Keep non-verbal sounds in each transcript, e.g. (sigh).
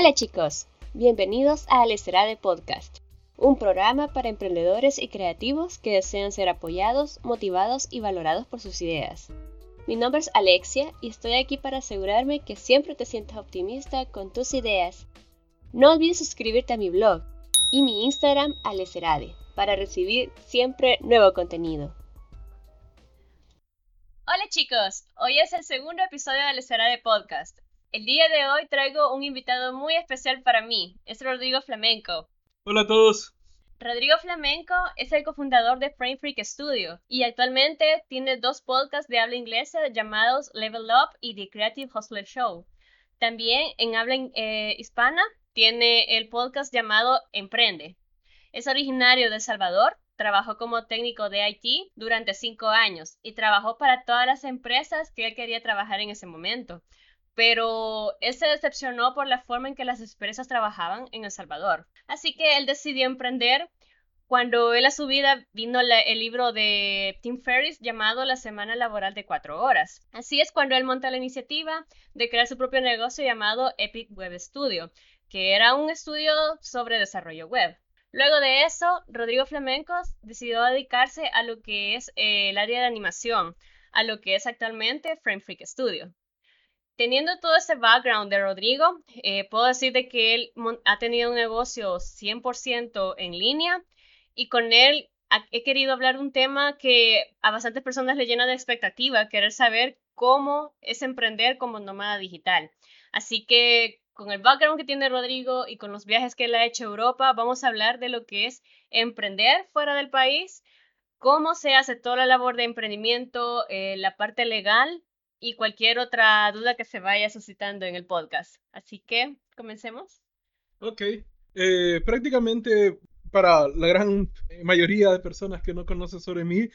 Hola chicos, bienvenidos a de Podcast, un programa para emprendedores y creativos que desean ser apoyados, motivados y valorados por sus ideas. Mi nombre es Alexia y estoy aquí para asegurarme que siempre te sientas optimista con tus ideas. No olvides suscribirte a mi blog y mi Instagram Alecerade para recibir siempre nuevo contenido. Hola chicos, hoy es el segundo episodio de Alecerade Podcast. El día de hoy traigo un invitado muy especial para mí, es Rodrigo Flamenco. Hola a todos. Rodrigo Flamenco es el cofundador de Frame Freak Studio y actualmente tiene dos podcasts de habla inglesa llamados Level Up y The Creative Hustler Show. También en habla eh, hispana tiene el podcast llamado Emprende. Es originario de El Salvador, trabajó como técnico de IT durante cinco años y trabajó para todas las empresas que él quería trabajar en ese momento pero él se decepcionó por la forma en que las empresas trabajaban en El Salvador. Así que él decidió emprender cuando él a su vida vino el libro de Tim Ferriss llamado La Semana Laboral de Cuatro Horas. Así es cuando él monta la iniciativa de crear su propio negocio llamado Epic Web Studio, que era un estudio sobre desarrollo web. Luego de eso, Rodrigo Flamencos decidió dedicarse a lo que es eh, el área de animación, a lo que es actualmente Frame Freak Studio. Teniendo todo ese background de Rodrigo, eh, puedo decir de que él ha tenido un negocio 100% en línea y con él he querido hablar de un tema que a bastantes personas le llena de expectativa, querer saber cómo es emprender como nómada digital. Así que con el background que tiene Rodrigo y con los viajes que él ha hecho a Europa, vamos a hablar de lo que es emprender fuera del país, cómo se hace toda la labor de emprendimiento, eh, la parte legal y cualquier otra duda que se vaya suscitando en el podcast. Así que, comencemos. Ok. Eh, prácticamente para la gran mayoría de personas que no conocen sobre mí,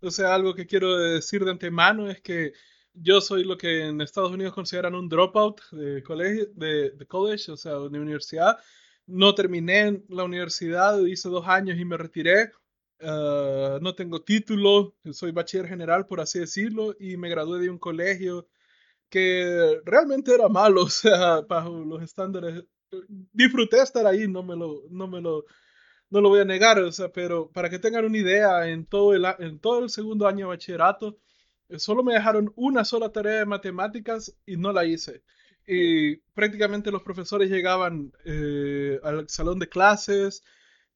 o sea, algo que quiero decir de antemano es que yo soy lo que en Estados Unidos consideran un dropout de colegio, de, de college, o sea, de universidad. No terminé la universidad, hice dos años y me retiré. Ah, no tengo título, soy bachiller general, por así decirlo, y me gradué de un colegio que realmente era malo, (laughs) o sea, bajo los estándares. Disfruté estar ahí, no me lo, no me lo, no lo voy a negar, o sea, pero para que tengan una idea, en todo el, en todo el segundo año de bachillerato, eh, solo me dejaron una sola tarea de matemáticas y no la hice. Y prácticamente los profesores llegaban eh, al salón de clases,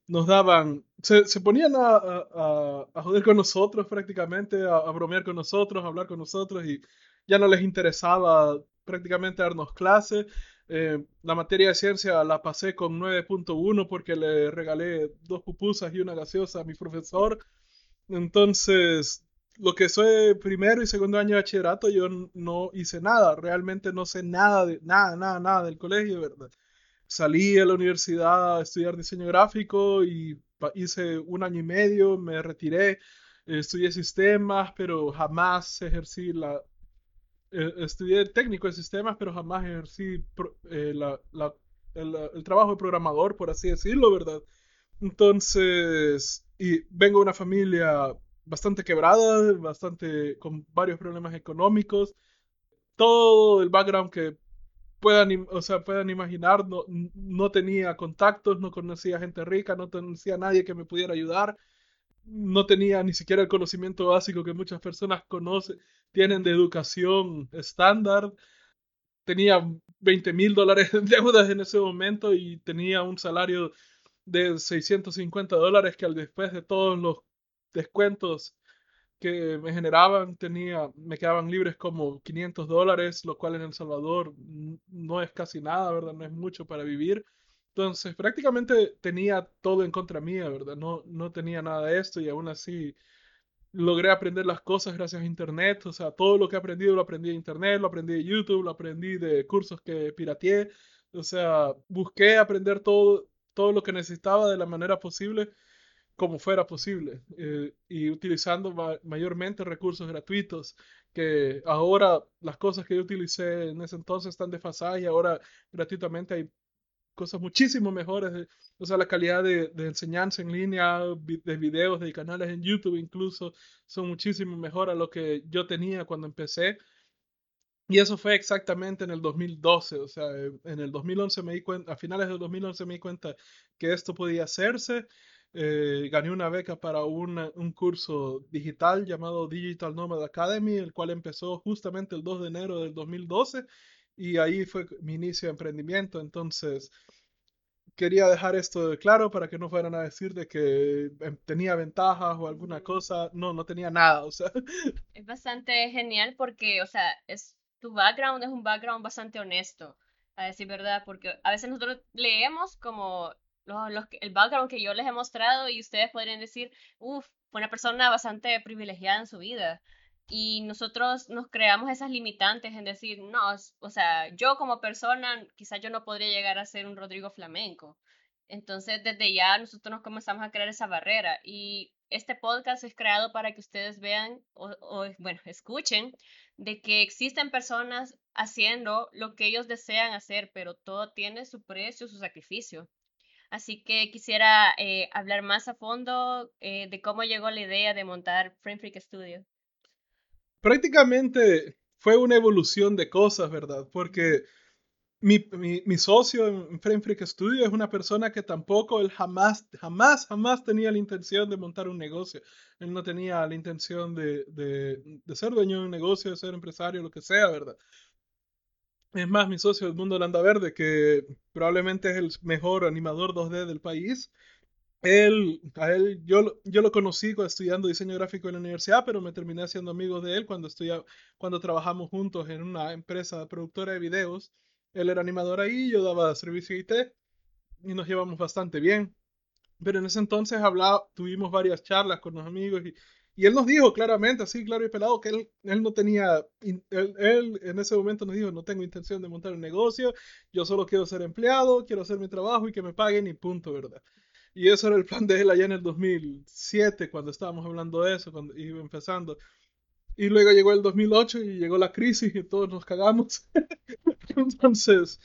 nos daban, se, se ponían a, a, a, joder con nosotros prácticamente, a, bromear con nosotros, a hablar con nosotros y ya no les interesaba prácticamente darnos clase. Eh, la materia de ciencia la pasé con 9.1 porque le regalé dos pupusas y una gaseosa a mi profesor. Entonces, lo que soy primero y segundo año de bachillerato, yo no hice nada, realmente no sé nada de nada, nada, nada del colegio, ¿verdad? Salí a la universidad a estudiar diseño gráfico y hice un año y medio, me retiré, estudié sistemas, pero jamás ejercí la... Eh, estudié técnico de sistemas, pero jamás ejercí eh, la, el, trabajo de programador, por así decirlo, ¿verdad? Entonces, y vengo de una familia bastante quebrada, bastante con varios problemas económicos. Todo el background que puedan, o sea, puedan imaginar, no, no tenía contactos, no conocía gente rica, no conocía a nadie que me pudiera ayudar, no tenía ni siquiera el conocimiento básico que muchas personas conocen, tienen de educación estándar. Tenía 20 mil dólares de (laughs) deudas en ese momento y tenía un salario de 650 dólares que al después de todos los descuentos que me generaban, tenía, me quedaban libres como 500 dólares, lo cual en El Salvador no es casi nada, ¿verdad? No es mucho para vivir. Entonces, prácticamente tenía todo en contra mía, ¿verdad? No, no tenía nada de esto y aún así logré aprender las cosas gracias a Internet. O sea, todo lo que he aprendido lo aprendí de Internet, lo aprendí de YouTube, lo aprendí de cursos que pirateé. O sea, busqué aprender todo, todo lo que necesitaba de la manera posible como fuera posible eh, y utilizando mayormente recursos gratuitos que ahora las cosas que yo utilicé en ese entonces están desfasadas y ahora gratuitamente hay cosas muchísimo mejores o sea la calidad de, enseñanza en línea de videos de canales en YouTube incluso son muchísimo mejor a lo que yo tenía cuando empecé Y eso fue exactamente en el 2012, o sea, en el 2011 me di cuenta, a finales del 2011 me di cuenta que esto podía hacerse. Eh, gané una beca para un curso digital llamado Digital Nomad Academy, el cual empezó justamente el 2 de enero del 2012 y ahí fue mi inicio de emprendimiento. Entonces, quería dejar esto claro para que no fueran a decir de que em, tenía ventajas o alguna cosa. No, no tenía nada, o sea. (laughs) Es bastante genial porque, o sea, es, tu background es un background bastante honesto, a decir verdad, porque a veces nosotros leemos como el background que yo les he mostrado y ustedes podrían decir, uff, fue una persona bastante privilegiada en su vida y nosotros nos creamos esas limitantes en decir, no, o sea, yo como persona, quizás yo no podría llegar a ser un Rodrigo flamenco. Entonces, desde ya nosotros nos comenzamos a crear esa barrera y este podcast es creado para que ustedes vean o, o, bueno, escuchen de que existen personas haciendo lo que ellos desean hacer, pero todo tiene su precio, su sacrificio. Así que quisiera eh, hablar más a fondo eh, de cómo llegó la idea de montar Frame Freak Studio prácticamente fue una evolución de cosas, ¿verdad? Porque mi, mi, socio en Frame Freak Studio es una persona que tampoco, él jamás, jamás, jamás tenía la intención de montar un negocio. Él no tenía la intención de, de, de ser dueño de un negocio, de ser empresario, lo que sea, ¿verdad? Es más, mi socio del Mundo Landa Verde, que probablemente es el mejor animador 2D del país, él, a él, yo, yo lo conocí estudiando diseño gráfico en la universidad, pero me terminé haciendo amigo de él cuando, cuando trabajamos juntos en una empresa productora de videos. Él era animador ahí, yo daba servicio IT y nos llevamos bastante bien. Pero en ese entonces hablaba, tuvimos varias charlas con los amigos y, y él nos dijo claramente, así claro y pelado, que él, él no tenía, él, él, en ese momento nos dijo, no tengo intención de montar un negocio, yo solo quiero ser empleado, quiero hacer mi trabajo y que me paguen y punto, ¿verdad? Y eso era el plan de él allá en el 2007, cuando estábamos hablando de eso, cuando iba empezando. Y luego llegó el 2008 y llegó la crisis y todos nos cagamos. (laughs) Entonces,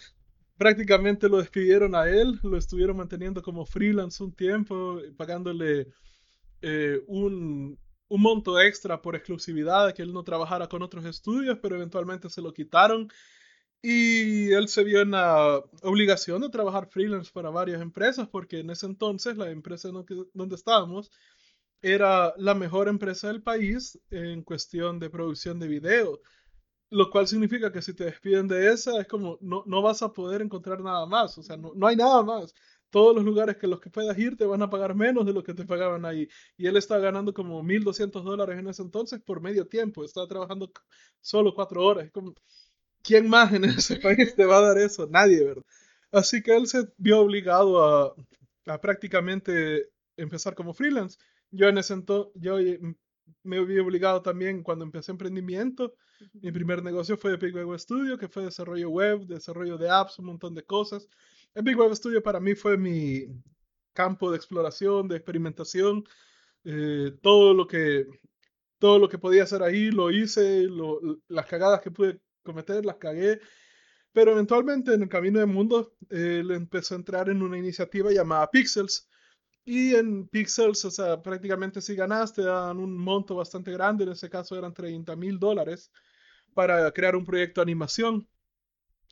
prácticamente lo despidieron a él, lo estuvieron manteniendo como freelance un tiempo, pagándole eh, un, un monto extra por exclusividad, de que él no trabajara con otros estudios, pero eventualmente se lo quitaron y él se vio en la obligación de trabajar freelance para varias empresas, porque en ese entonces la empresa donde estábamos era la mejor empresa del país en cuestión de producción de video. Lo cual significa que si te despiden de esa, es como no, no vas a poder encontrar nada más. O sea, no, no hay nada más. Todos los lugares que los que puedas ir te van a pagar menos de lo que te pagaban ahí. Y él estaba ganando como 1.200 dólares en ese entonces por medio tiempo. Estaba trabajando solo cuatro horas. Como, ¿quién más en ese (laughs) país te va a dar eso? Nadie, ¿verdad? Así que él se vio obligado a, a prácticamente empezar como freelance. Yo en ese entonces, yo me vi obligado también cuando empecé emprendimiento. Mi primer negocio fue Epic Web Studio, que fue desarrollo web, desarrollo de apps, un montón de cosas. Epic Web Studio para mí fue mi campo de exploración, de experimentación. Eh, todo lo que todo lo que podía hacer ahí lo hice, las cagadas que pude cometer, las cagué. Pero eventualmente en el camino del mundo él empezó a entrar en una iniciativa llamada Pixels. Y en Pixels, o sea, prácticamente si ganaste, dan un monto bastante grande, en ese caso eran 30 mil dólares, para crear un proyecto de animación.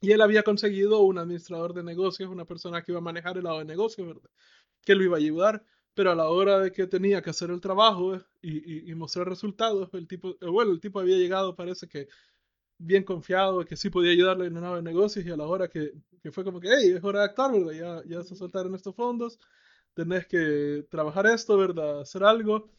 Y él había conseguido un administrador de negocios, una persona que iba a manejar el lado de negocios, ¿verdad? Que lo iba a ayudar. Pero a la hora de que tenía que hacer el trabajo y, y mostrar resultados, el tipo, bueno, el tipo había llegado, parece que bien confiado que sí podía ayudarle en una de negocios y a la hora que, que fue como que, hey, es hora de actuar, ¿verdad? Ya, ya se soltaron estos fondos, tenés que trabajar esto, ¿verdad? Hacer algo.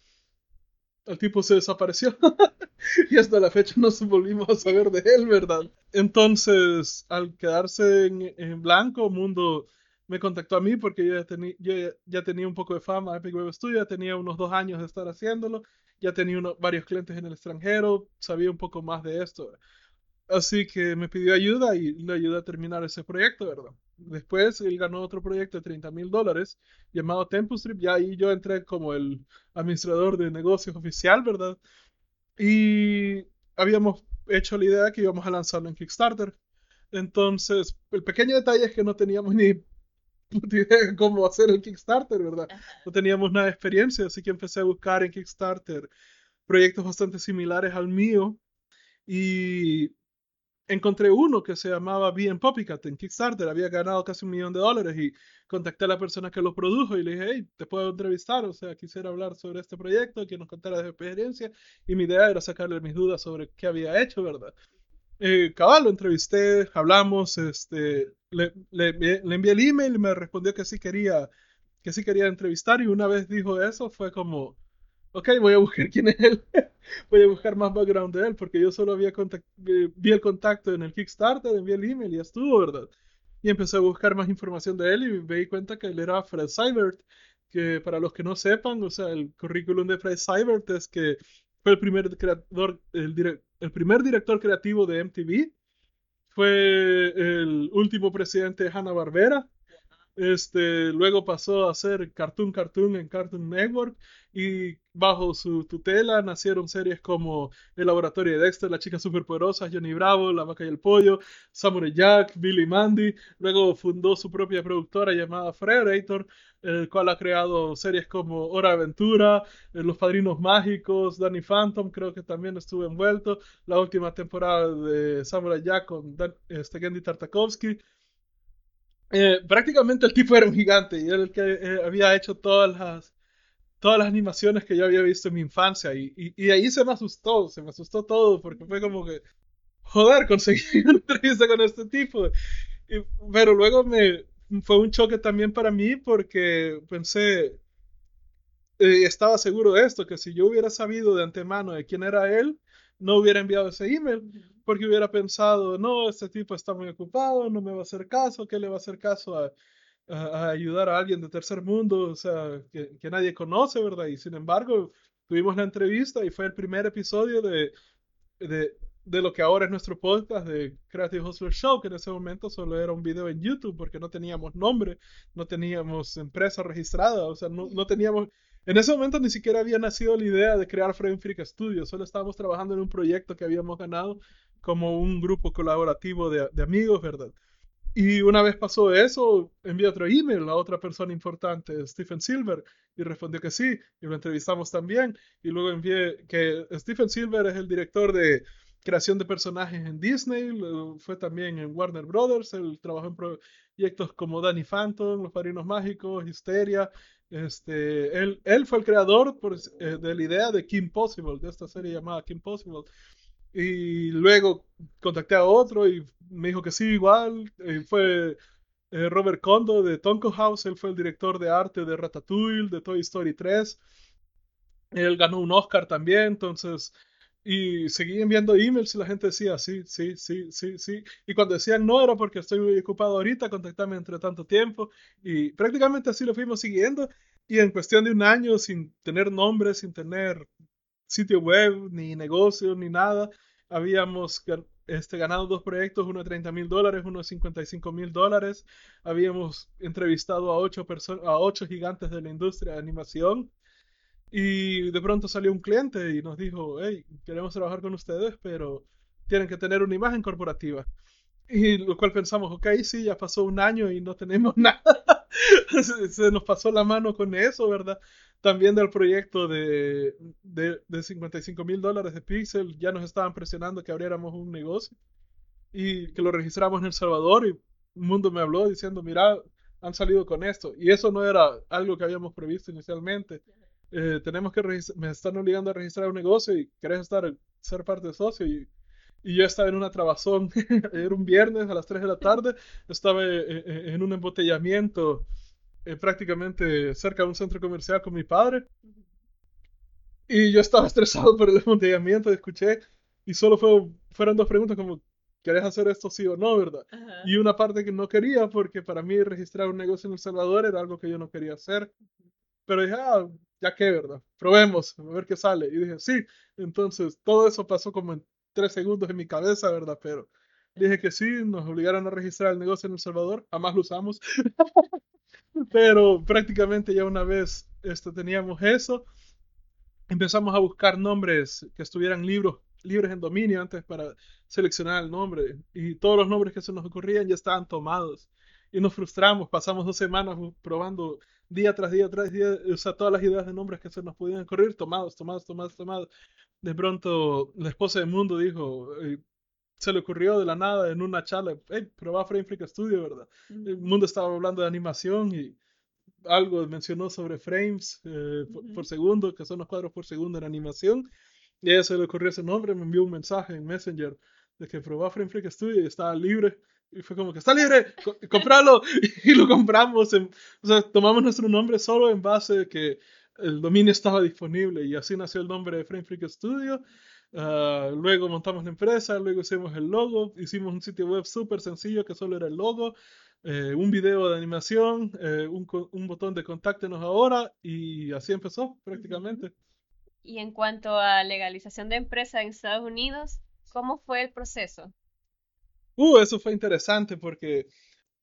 El tipo se desapareció (laughs) y hasta la fecha no volvimos a saber de él, ¿verdad? Entonces, al quedarse en, en blanco, Mundo me contactó a mí porque yo ya, yo ya tenía un poco de fama Epic Web Studio, ya tenía unos dos años de estar haciéndolo, ya tenía uno, varios clientes en el extranjero, sabía un poco más de esto. Así que me pidió ayuda y le ayudé a terminar ese proyecto, ¿verdad? Después él ganó otro proyecto de 30 mil dólares llamado Tempus Trip y ahí yo entré como el administrador de negocios oficial, ¿verdad? Y habíamos hecho la idea que íbamos a lanzarlo en Kickstarter. Entonces, el pequeño detalle es que no teníamos ni idea de cómo hacer el Kickstarter, ¿verdad? No teníamos nada de experiencia, así que empecé a buscar en Kickstarter proyectos bastante similares al mío. Y encontré uno que se llamaba Bien Poppycat en Kickstarter, había ganado casi un millón de dólares y contacté a la persona que lo produjo y le dije, hey, te puedo entrevistar, o sea, quisiera hablar sobre este proyecto, que nos contara de su experiencia y mi idea era sacarle mis dudas sobre qué había hecho, ¿verdad? Eh, cabal, lo entrevisté, hablamos, este, le, le, le, envié el email y me respondió que sí quería, que sí quería entrevistar y una vez dijo eso fue como, ok, voy a buscar quién es él, (laughs) voy a buscar más background de él porque yo solo había eh, vi el contacto en el Kickstarter, envié el email y ya estuvo, ¿verdad? Y empecé a buscar más información de él y me di cuenta que él era Fred Seibert, que para los que no sepan, o sea, el currículum de Fred Seibert es que fue el primer creador, el, el primer director creativo de MTV, fue el último presidente de Hanna-Barbera, este, luego pasó a ser Cartoon Cartoon en Cartoon Network y bajo su tutela nacieron series como El Laboratorio de Dexter, La Chica Superpoderosa, Johnny Bravo, La Vaca y el Pollo, Samurai Jack, Billy Mandy. Luego fundó su propia productora llamada Frederator, el cual ha creado series como Hora Aventura, eh, Los Padrinos Mágicos, Danny Phantom, creo que también estuvo envuelto. La última temporada de Samurai Jack con Dan, este, Tartakovsky. Eh, prácticamente el tipo era un gigante y era el que eh, había hecho todas las, todas las animaciones que yo había visto en mi infancia y, y, ahí se me asustó, se me asustó todo porque fue como que, joder, conseguí (laughs) una entrevista con este tipo. pero luego me fue un choque también para mí porque pensé, eh, estaba seguro de esto, que si yo hubiera sabido de antemano de quién era él, no hubiera enviado ese email porque hubiera pensado, no, este tipo está muy ocupado, no me va a hacer caso, ¿qué le va a hacer caso a, a, ayudar a alguien de tercer mundo, o sea, que, que, nadie conoce, ¿verdad? Y sin embargo, tuvimos la entrevista y fue el primer episodio de, de, de lo que ahora es nuestro podcast de Creative Hustler Show, que en ese momento solo era un video en YouTube porque no teníamos nombre, no teníamos empresa registrada, o sea, no, no teníamos en ese momento ni siquiera había nacido la idea de crear Frame Freak Studio, solo estábamos trabajando en un proyecto que habíamos ganado como un grupo colaborativo de, amigos, ¿verdad? Y una vez pasó eso, envié otro email a otra persona importante, Stephen Silver, y respondió que sí, y lo entrevistamos también. Y luego envié que Stephen Silver es el director de creación de personajes en Disney, fue también en Warner Brothers, él trabajó en proyectos como Danny Phantom, Los Padrinos Mágicos, Histeria, este, él, él fue el creador eh, de la idea de Kim Possible, de esta serie llamada Kim Possible. Y luego contacté a otro y me dijo que sí, igual. Y fue eh, Robert Kondo de Tonko House, él fue el director de arte de Ratatouille, de Toy Story 3. Él ganó un Oscar también, entonces y seguí enviando emails y la gente decía sí, sí, sí, sí, sí. Y cuando decían no era porque estoy muy ocupado ahorita, contactame entre tanto tiempo. Y prácticamente así lo fuimos siguiendo. Y en cuestión de un año, sin tener nombre, sin tener sitio web, ni negocio, ni nada, habíamos este, ganado dos proyectos, uno de 30 mil dólares, uno de 55 mil dólares. Habíamos entrevistado a ocho, a ocho gigantes de la industria de animación y de pronto salió un cliente y nos dijo, hey, queremos trabajar con ustedes, pero tienen que tener una imagen corporativa. Y lo cual pensamos, ok, sí, ya pasó un año y no tenemos (laughs) nada. Se nos pasó la mano con eso, ¿verdad? También del proyecto de, de, de 55 mil dólares de Pixel, ya nos estaban presionando que abriéramos un negocio y que lo registramos en El Salvador y un mundo me habló diciendo, mira, han salido con esto. Y eso no era algo que habíamos previsto inicialmente. Eh, tenemos que me están obligando a registrar un negocio y querés estar, ser parte de socio y, y yo estaba en una trabazón, (laughs) era un viernes a las 3 de la tarde, estaba eh, eh, en un embotellamiento prácticamente cerca de un centro comercial con mi padre y yo estaba (laughs) estresado por el embotellamiento, escuché y solo fue, fueron dos preguntas como, ¿querés hacer esto sí o no, verdad? Y una parte que no quería porque para mí registrar un negocio en El Salvador era algo que yo no quería hacer. Pero dije, ah, ya que, ¿verdad? Probemos, a ver qué sale. Y dije, sí. Entonces, todo eso pasó como en tres segundos en mi cabeza, ¿verdad? Pero dije que sí, nos obligaron a registrar el negocio en El Salvador, jamás lo usamos. (laughs) Pero prácticamente ya una vez este, teníamos eso, empezamos a buscar nombres que estuvieran libros, libres en dominio antes para seleccionar el nombre. Y todos los nombres que se nos ocurrían ya estaban tomados. Y nos frustramos, pasamos dos semanas probando día tras día tras día, o sea, todas las ideas de nombres que se nos podían ocurrir, tomados, tomados, tomados, tomados. De pronto, la esposa del mundo dijo, se le ocurrió de la nada en una charla, hey, prueba Frame Freak Studio, ¿verdad? El mundo estaba hablando de animación y algo mencionó sobre frames eh, por, segundo, que son los cuadros por segundo en animación. Y a ella se le ocurrió ese nombre, me envió un mensaje en Messenger de que probaba Frame Freak Studio y estaba libre. Y fue como que está libre, compralo. (laughs) (laughs) y lo compramos. o sea, tomamos nuestro nombre solo en base de que el dominio estaba disponible. Y así nació el nombre de Frame Freak Studio. Ah, luego montamos la empresa, luego hicimos el logo, hicimos un sitio web súper sencillo que solo era el logo, eh, un video de animación, eh, un, un, botón de contáctenos ahora y así empezó prácticamente. Y en cuanto a legalización de empresa en Estados Unidos, ¿cómo fue el proceso? Uh, eso fue interesante porque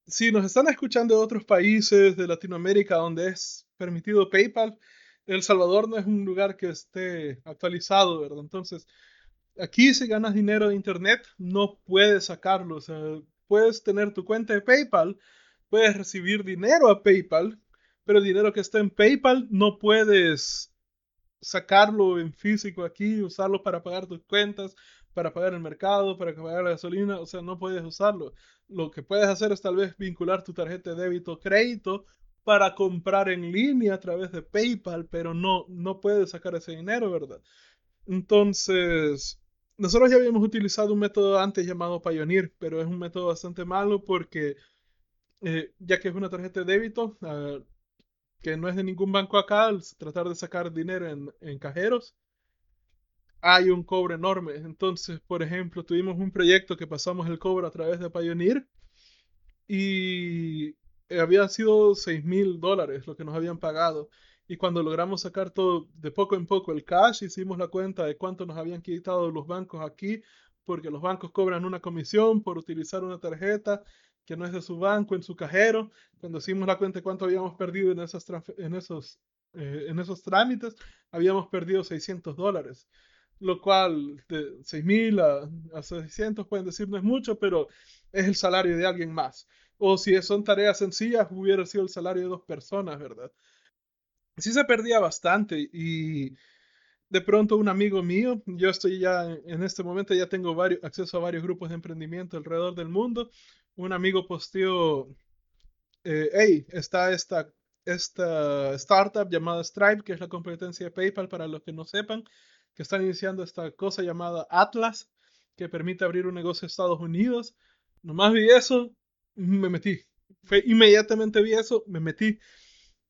si nos están escuchando de otros países de Latinoamérica donde es permitido PayPal, El Salvador no es un lugar que esté actualizado, ¿verdad? Entonces, aquí si ganas dinero de Internet, no puedes sacarlo. O sea, puedes tener tu cuenta de PayPal, puedes recibir dinero a PayPal, pero el dinero que está en PayPal no puedes sacarlo en físico aquí, usarlo para pagar tus cuentas, para pagar el mercado, para pagar la gasolina, o sea, no puedes usarlo. Lo que puedes hacer es tal vez vincular tu tarjeta de débito o crédito para comprar en línea a través de PayPal, pero no, no puedes sacar ese dinero, ¿verdad? Entonces, nosotros ya habíamos utilizado un método antes llamado Pioneer, pero es un método bastante malo porque, eh, ya que es una tarjeta de débito, uh, que no es de ningún banco acá, al tratar de sacar dinero en, en cajeros, hay un cobro enorme. Entonces, por ejemplo, tuvimos un proyecto que pasamos el cobro a través de Pioneer y habían sido 6 mil dólares lo que nos habían pagado. Y cuando logramos sacar todo de poco en poco el cash, hicimos la cuenta de cuánto nos habían quitado los bancos aquí, porque los bancos cobran una comisión por utilizar una tarjeta que no es de su banco en su cajero. Cuando hicimos la cuenta de cuánto habíamos perdido en, esas en, esos, eh, en esos trámites, habíamos perdido 600 dólares. Lo cual de 6 mil a, a 600 pueden decir no es mucho, pero es el salario de alguien más. O si son tareas sencillas, hubiera sido el salario de dos personas, ¿verdad? sí se perdía bastante y de pronto un amigo mío, yo estoy ya en este momento ya tengo varios, acceso a varios grupos de emprendimiento alrededor del mundo, un amigo posteó, eh, hey, está esta, esta startup llamada Stripe, que es la competencia de PayPal para los que no sepan, que están iniciando esta cosa llamada Atlas, que permite abrir un negocio en Estados Unidos. Nomás vi eso, me metí. Fue, inmediatamente vi eso, me metí.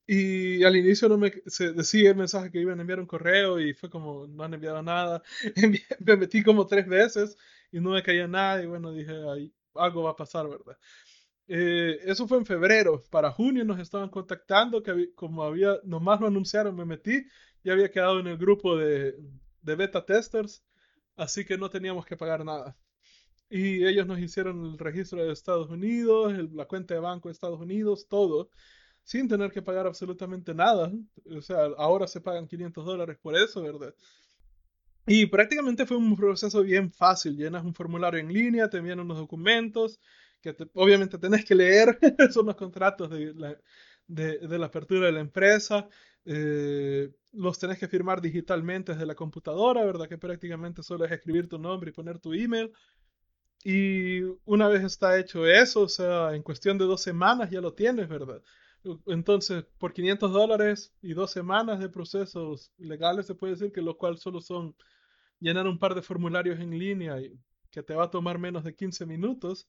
Y al inicio no me se decía el mensaje que iban a enviar un correo y fue como no han enviado nada. (laughs) me metí como tres veces y no me caía nada y bueno, dije, Ay, algo va a pasar, ¿verdad? Eh, eso fue en febrero. Para junio nos estaban contactando, que como había, nomás lo anunciaron, me metí, ya había quedado en el grupo de, de beta testers, así que no teníamos que pagar nada. Y ellos nos hicieron el registro de Estados Unidos, la cuenta de banco de Estados Unidos, todo sin tener que pagar absolutamente nada. O sea, ahora se pagan 500 dólares por eso, ¿verdad? Y prácticamente fue un proceso bien fácil. Llenas un formulario en línea, te envían unos documentos que obviamente tenés que leer. (laughs) Son los contratos de la, de, de la apertura de la empresa. Eh, los tenés que firmar digitalmente desde la computadora, ¿verdad? Que prácticamente solo es escribir tu nombre y poner tu email. Y una vez está hecho eso, o sea, en cuestión de dos semanas ya lo tienes, ¿verdad? Entonces, por 500 dólares y dos semanas de procesos legales, se puede decir que lo cual solo son llenar un par de formularios en línea y que te va a tomar menos de 15 minutos,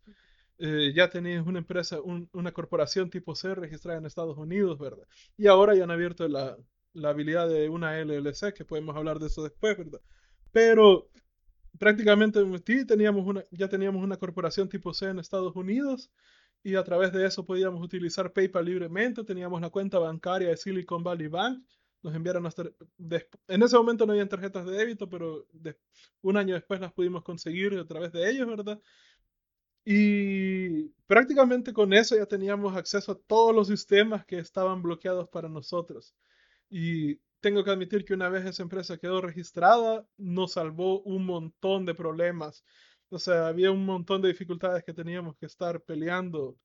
eh, ya tenías una empresa, una corporación tipo C registrada en Estados Unidos, ¿verdad? Y ahora ya han abierto la, la habilidad de una LLC, que podemos hablar de eso después, ¿verdad? Pero prácticamente teníamos una, ya teníamos una corporación tipo C en Estados Unidos y a través de eso podíamos utilizar PayPal libremente. Teníamos la cuenta bancaria de Silicon Valley Bank. Nos enviaron hasta en ese momento no habían tarjetas de débito, pero un año después las pudimos conseguir a través de ellos, ¿verdad? Y prácticamente con eso ya teníamos acceso a todos los sistemas que estaban bloqueados para nosotros. Y tengo que admitir que una vez esa empresa quedó registrada, nos salvó un montón de problemas o sea, había un montón de dificultades que teníamos que estar peleando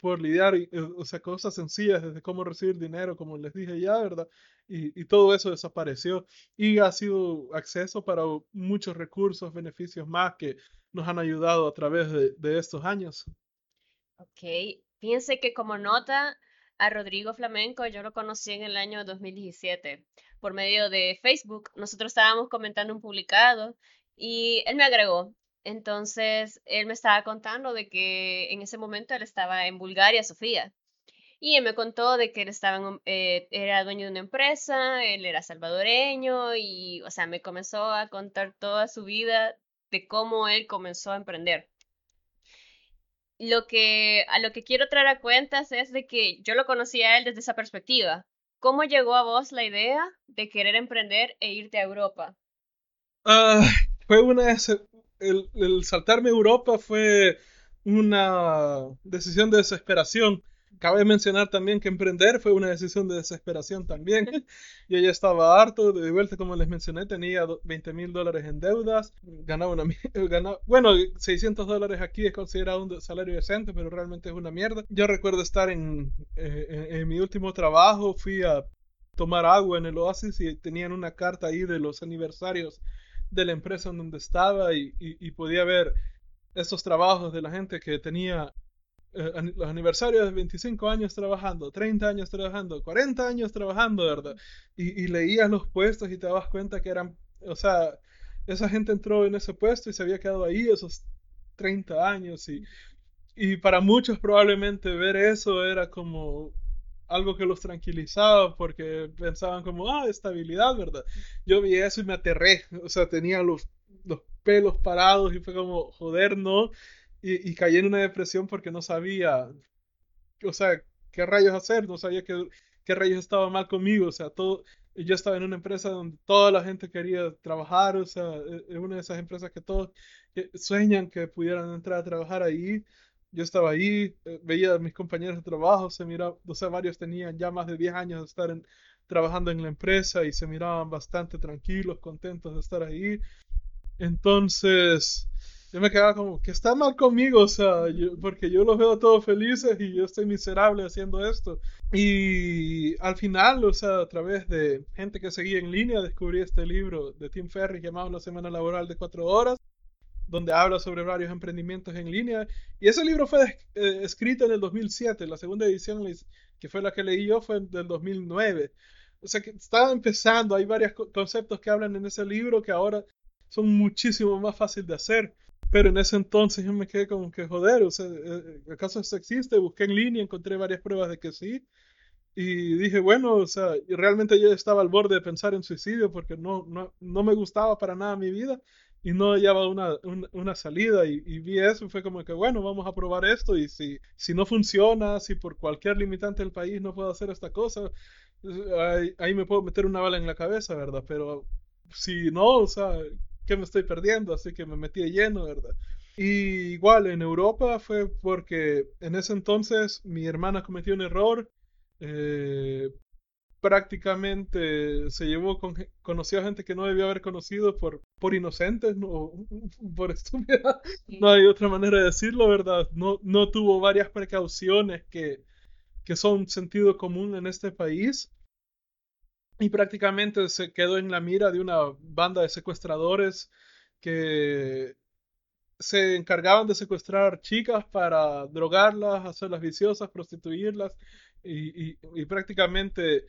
por lidiar, o sea, cosas sencillas desde cómo recibir dinero, como les dije ya, ¿verdad? Y, y, todo eso desapareció y ha sido acceso para muchos recursos, beneficios más que nos han ayudado a través de, de estos años. Ok, fíjense que como nota, a Rodrigo Flamenco yo lo conocí en el año 2017 por medio de Facebook. Nosotros estábamos comentando un publicado y él me agregó. Entonces, él me estaba contando de que en ese momento él estaba en Bulgaria, Sofía. Y él me contó de que él estaba eh, era dueño de una empresa, él era salvadoreño y, o sea, me comenzó a contar toda su vida de cómo él comenzó a emprender. Lo que, a lo que quiero traer a cuentas es de que yo lo conocí a él desde esa perspectiva. ¿Cómo llegó a vos la idea de querer emprender e irte a Europa? Ah, fue una el, el saltarme a Europa fue una decisión de desesperación. Cabe mencionar también que emprender fue una decisión de desesperación también. (laughs) (laughs) Yo ya estaba harto, de vuelta como les mencioné, tenía 20 mil dólares en deudas, ganaba una (laughs) ganaba, bueno, 600 dólares aquí es considerado un salario decente, pero realmente es una mierda. Yo recuerdo estar en, eh, en mi último trabajo, fui a tomar agua en el oasis y tenían una carta ahí de los aniversarios de la empresa en donde estaba y, y, podía ver esos trabajos de la gente que tenía eh, los aniversarios de 25 años trabajando, 30 años trabajando, 40 años trabajando, ¿verdad? Y, y leías los puestos y te das cuenta que eran, o sea, esa gente entró en ese puesto y se había quedado ahí esos 30 años y, y para muchos probablemente ver eso era como algo que los tranquilizaba porque pensaban como, ah, estabilidad, ¿verdad? Yo vi eso y me aterré, o sea, tenía los, los pelos parados y fue como, joder, no, y, y caí en una depresión porque no sabía, o sea, qué rayos hacer, no sabía qué, qué rayos estaba mal conmigo, o sea, todo, yo estaba en una empresa donde toda la gente quería trabajar, o sea, e, es una de esas empresas que todos sueñan que pudieran entrar a trabajar ahí, yo estaba ahí, eh, veía a mis compañeros de trabajo, se miraba, o sea, varios tenían ya más de 10 años de estar trabajando en la empresa y se miraban bastante tranquilos, contentos de estar ahí. Entonces, yo me quedaba como, que está mal conmigo? O sea, porque yo los veo todos felices y yo estoy miserable haciendo esto. Y al final, o sea, a través de gente que seguía en línea, descubrí este libro de Tim Ferriss llamado La Semana Laboral de Cuatro Horas donde habla sobre varios emprendimientos en línea. Y ese libro fue eh, escrito en el 2007, la segunda edición, que fue la que leí yo, fue del 2009. O sea que estaba empezando, hay varios conceptos que hablan en ese libro que ahora son muchísimo más fáciles de hacer. Pero en ese entonces yo me quedé como que joder, o sea, eh, ¿acaso eso existe? Busqué en línea, encontré varias pruebas de que sí. Y dije, bueno, o sea, realmente yo estaba al borde de pensar en suicidio porque no, no, no me gustaba para nada mi vida y no hallaba una, una, salida y, vi eso y fue como que, bueno, vamos a probar esto y si, si no funciona, si por cualquier limitante del país no puedo hacer esta cosa, ahí, ahí, me puedo meter una bala en la cabeza, ¿verdad? Pero si no, o sea, ¿qué me estoy perdiendo? Así que me metí de lleno, ¿verdad? Y igual en Europa fue porque en ese entonces mi hermana cometió un error. Eh, prácticamente se llevó con, conoció a gente que no debió haber conocido por, por inocentes, no, (laughs) por estúpida, no hay otra manera de decirlo, ¿verdad? No, no tuvo varias precauciones que, que son sentido común en este país y prácticamente se quedó en la mira de una banda de secuestradores que se encargaban de secuestrar chicas para drogarlas, hacerlas viciosas, prostituirlas y, y, prácticamente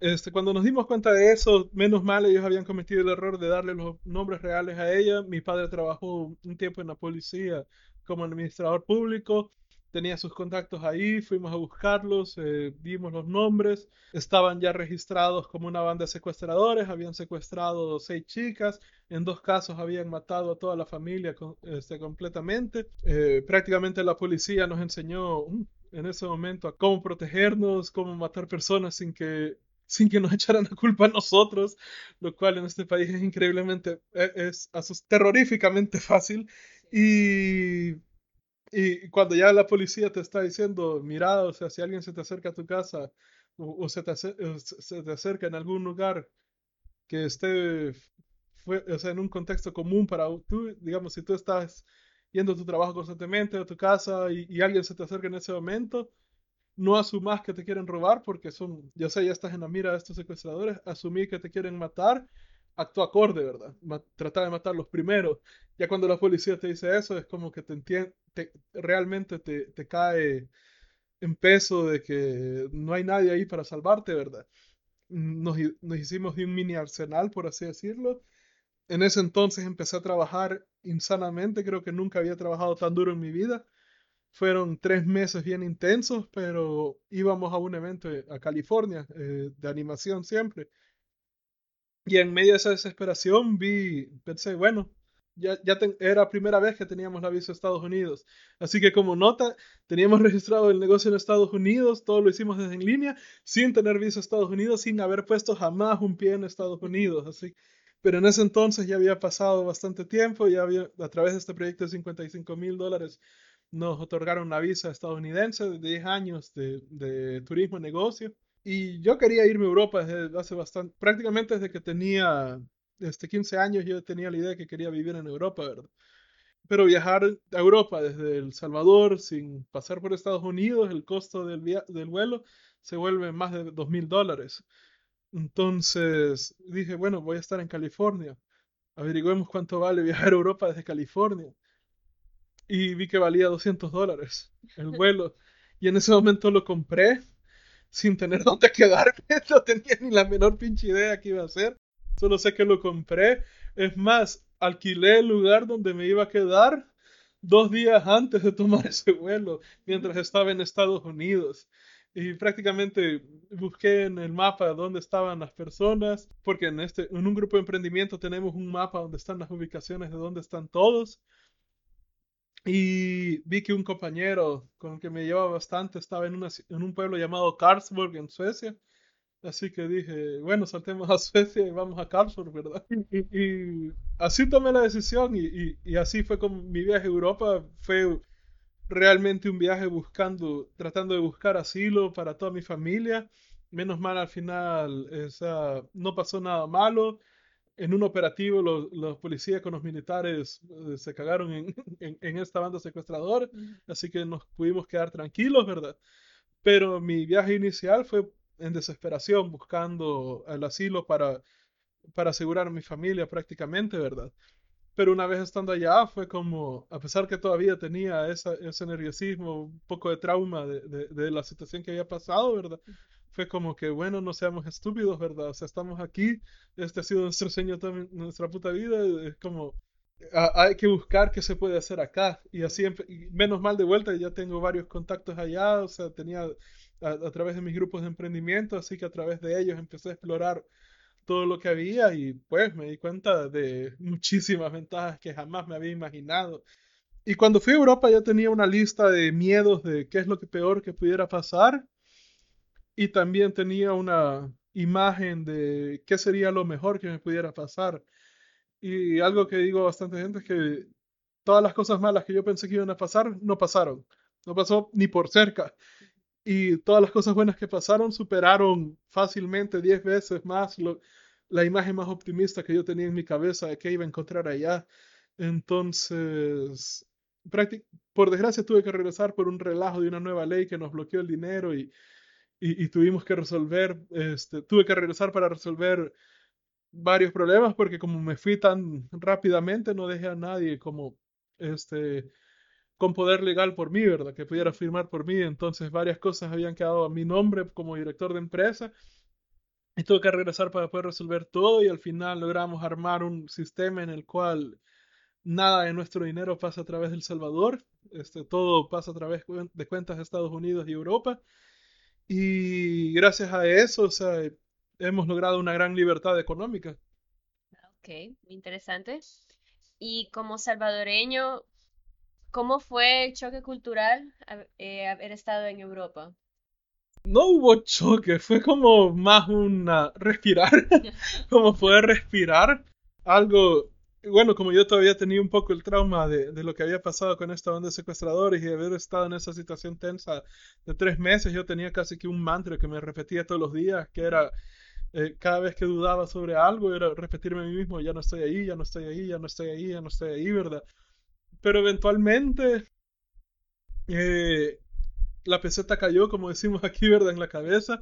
este, cuando nos dimos cuenta de eso, menos mal ellos habían cometido el error de darle los nombres reales a ella. Mi padre trabajó un tiempo en la policía como administrador público, tenía sus contactos ahí, fuimos a buscarlos, eh, vimos los nombres, estaban ya registrados como una banda de secuestradores, habían secuestrado seis chicas, en dos casos habían matado a toda la familia este, completamente. Eh, prácticamente la policía nos enseñó mm, en ese momento a cómo protegernos, cómo matar personas sin que sin que nos (laughs) echaran la culpa a nosotros, lo cual en este país es increíblemente, e, es, terroríficamente fácil. Y, y cuando ya la policía te está diciendo, mira, o sea, si alguien se te acerca a tu casa o, se, te se, te acerca en algún lugar que esté fue, o sea, en un contexto común para tú, digamos, si tú estás yendo a tu trabajo constantemente, a tu casa, y, y alguien se te acerca en ese momento, no asumas que te quieren robar porque son, ya sé, ya estás en la mira de estos secuestradores, asumí que te quieren matar, actúa acorde, ¿verdad? Ma trata de matar los primeros. Ya cuando la policía te dice eso, es como que te entiende, realmente te, cae en peso de que no hay nadie ahí para salvarte, ¿verdad? Nos, hicimos de un mini arsenal, por así decirlo. En ese entonces empecé a trabajar insanamente, creo que nunca había trabajado tan duro en mi vida. Fueron tres meses bien intensos, pero íbamos a un evento a California eh, de animación siempre. Y en medio de esa desesperación vi, pensé, bueno, ya, ya era la primera vez que teníamos la visa a Estados Unidos. Así que como nota, teníamos registrado el negocio en Estados Unidos, todo lo hicimos desde en línea, sin tener visa a Estados Unidos, sin haber puesto jamás un pie en Estados Unidos. Así, pero en ese entonces ya había pasado bastante tiempo, ya a través de este proyecto de 55 mil dólares, nos otorgaron una visa estadounidense de 10 años de, de turismo negocio. Y yo quería irme a Europa desde hace bastante, prácticamente desde que tenía este, 15 años yo tenía la idea de que quería vivir en Europa, ¿verdad? Pero viajar a Europa desde El Salvador sin pasar por Estados Unidos, el costo del, del vuelo se vuelve más de dos mil dólares. Entonces dije, bueno, voy a estar en California. Averigüemos cuánto vale viajar a Europa desde California. Y vi que valía 200 dólares el vuelo. Y en ese momento lo compré sin tener dónde quedarme. (laughs) No tenía ni la menor pinche idea qué iba a hacer. Solo sé que lo compré. Es más, alquilé el lugar donde me iba a quedar dos días antes de tomar (laughs) ese vuelo, mientras estaba en Estados Unidos. Y prácticamente busqué en el mapa dónde estaban las personas, porque en, este, en un grupo de emprendimiento tenemos un mapa donde están las ubicaciones de dónde están todos. Y vi que un compañero con el que me llevaba bastante estaba en, una, en un pueblo llamado Karlsborg, en Suecia. Así que dije, bueno, saltemos a (laughs) Suecia y vamos a Karlsruhe, ¿verdad? Y, así tomé la decisión y, y, así fue como mi viaje a Europa. Fue realmente un viaje buscando, tratando de buscar asilo para toda mi familia. Menos mal al final, o sea, no pasó nada malo. En un operativo los, los policías con los militares eh, se cagaron en, (laughs) en, en esta banda secuestradora, así que nos pudimos quedar tranquilos, ¿verdad? Pero mi viaje inicial fue en desesperación buscando el asilo para, para asegurar a mi familia prácticamente, ¿verdad? Pero una vez estando allá fue como, a pesar que todavía tenía esa, ese nerviosismo, un poco de trauma de, de, de, la situación que había pasado, ¿verdad? Fue como que, bueno, no seamos estúpidos, ¿verdad? O sea, estamos aquí, este ha sido nuestro sueño toda nuestra puta vida, es como, a, hay que buscar qué se puede hacer acá. Y así, menos mal de vuelta, ya tengo varios contactos allá, o sea, tenía a, través de mis grupos de emprendimiento, así que a través de ellos empecé a explorar todo lo que había y pues me di cuenta de muchísimas ventajas que jamás me había imaginado. Y cuando fui a Europa ya tenía una lista de miedos de qué es lo que peor que pudiera pasar y también tenía una imagen de qué sería lo mejor que me pudiera pasar. Y algo que digo a bastante gente es que todas las cosas malas que yo pensé que iban a pasar no pasaron. No pasó ni por cerca y todas las cosas buenas que pasaron superaron fácilmente 10 veces más la imagen más optimista que yo tenía en mi cabeza de que iba a encontrar allá. Entonces, por desgracia tuve que regresar por un relajo de una nueva ley que nos bloqueó el dinero y, y, tuvimos que resolver, este, tuve que regresar para resolver varios problemas porque como me fui tan rápidamente no dejé a nadie como este con poder legal por mí, ¿verdad? Que pudiera firmar por mí. Entonces varias cosas habían quedado a mi nombre como director de empresa. Y tuve que regresar para poder resolver todo y al final logramos armar un sistema en el cual nada de nuestro dinero pasa a través del Salvador. Este, todo pasa a través de cuentas de Estados Unidos y Europa. Y gracias a eso, o sea, hemos logrado una gran libertad económica. Ok, interesante. Y como salvadoreño, ¿Cómo fue el choque cultural eh, haber estado en Europa? No hubo choque, fue como más una respirar, (laughs) como poder respirar. Algo, bueno, como yo todavía tenía un poco el trauma de, lo que había pasado con esta banda de secuestradores y de haber estado en esa situación tensa de tres meses, yo tenía casi que un mantra que me repetía todos los días, que era eh, cada vez que dudaba sobre algo, era repetirme a mí mismo, ya no estoy ahí, ya no estoy ahí, ya no estoy ahí, ya no estoy ahí, ¿verdad? pero eventualmente eh, la peseta cayó, como decimos aquí, ¿verdad? En la cabeza.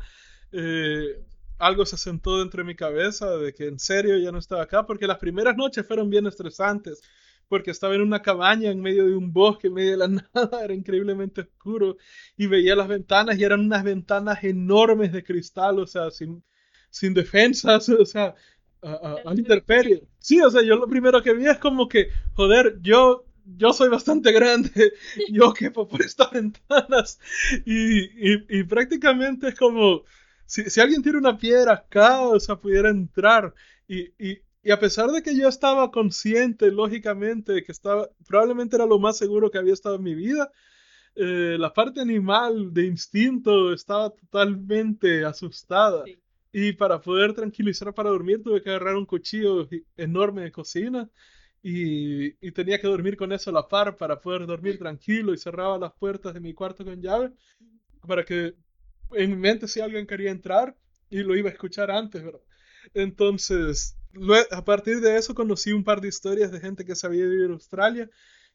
Eh, algo se sentó dentro de mi cabeza de que en serio ya no estaba acá, porque las primeras noches fueron bien estresantes, porque estaba en una cabaña en medio de un bosque, en medio de la (laughs) nada, era increíblemente oscuro, y veía las ventanas y eran unas ventanas enormes de cristal, o sea, sin, sin defensas, (laughs) o sea, a, a, a intemperie. Sí, o sea, yo lo primero que vi es como que, joder, yo yo soy bastante grande, (laughs) yo quepo por estas ventanas. Y, y, y prácticamente es como, si, si, alguien tiene una piedra acá, o sea, pudiera entrar. Y, y, y, a pesar de que yo estaba consciente, lógicamente, de que estaba, probablemente era lo más seguro que había estado en mi vida, eh, la parte animal de instinto estaba totalmente asustada. Sí. Y para poder tranquilizar para dormir tuve que agarrar un cuchillo enorme de cocina y, y, tenía que dormir con eso a la par para poder dormir tranquilo y cerraba las puertas de mi cuarto con llave para que en mi mente si alguien quería entrar y lo iba a escuchar antes, ¿verdad? Entonces, a partir de eso conocí un par de historias de gente que sabía vivir en Australia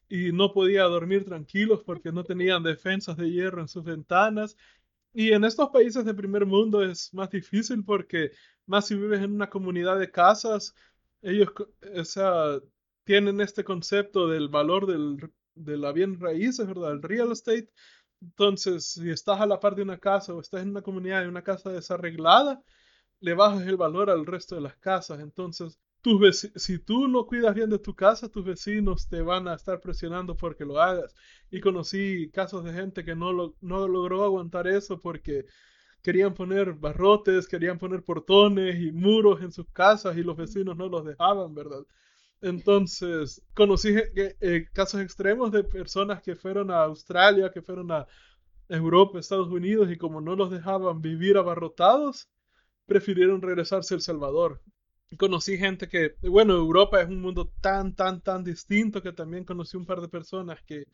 y no podía dormir tranquilos porque no tenían defensas de hierro en sus ventanas. Y en estos países de primer mundo es más difícil porque más si vives en una comunidad de casas, ellos, o sea, tienen este concepto del valor del, de la bien raíces, ¿verdad? El real estate. Entonces, si estás a la par de una casa o estás en una comunidad de una casa desarreglada, le bajas el valor al resto de las casas. Entonces, tus si tú no cuidas bien de tu casa, tus vecinos te van a estar presionando porque lo hagas. Y conocí casos de gente que no, lo, no logró aguantar eso porque querían poner barrotes, querían poner portones y muros en sus casas y los vecinos no los dejaban, ¿verdad? Entonces, conocí eh, casos extremos de personas que fueron a Australia, que fueron a Europa, Estados Unidos, y como no los dejaban vivir abarrotados, prefirieron regresarse a El Salvador. Conocí gente que, bueno, Europa es un mundo tan, tan, tan distinto que también conocí un par de personas que,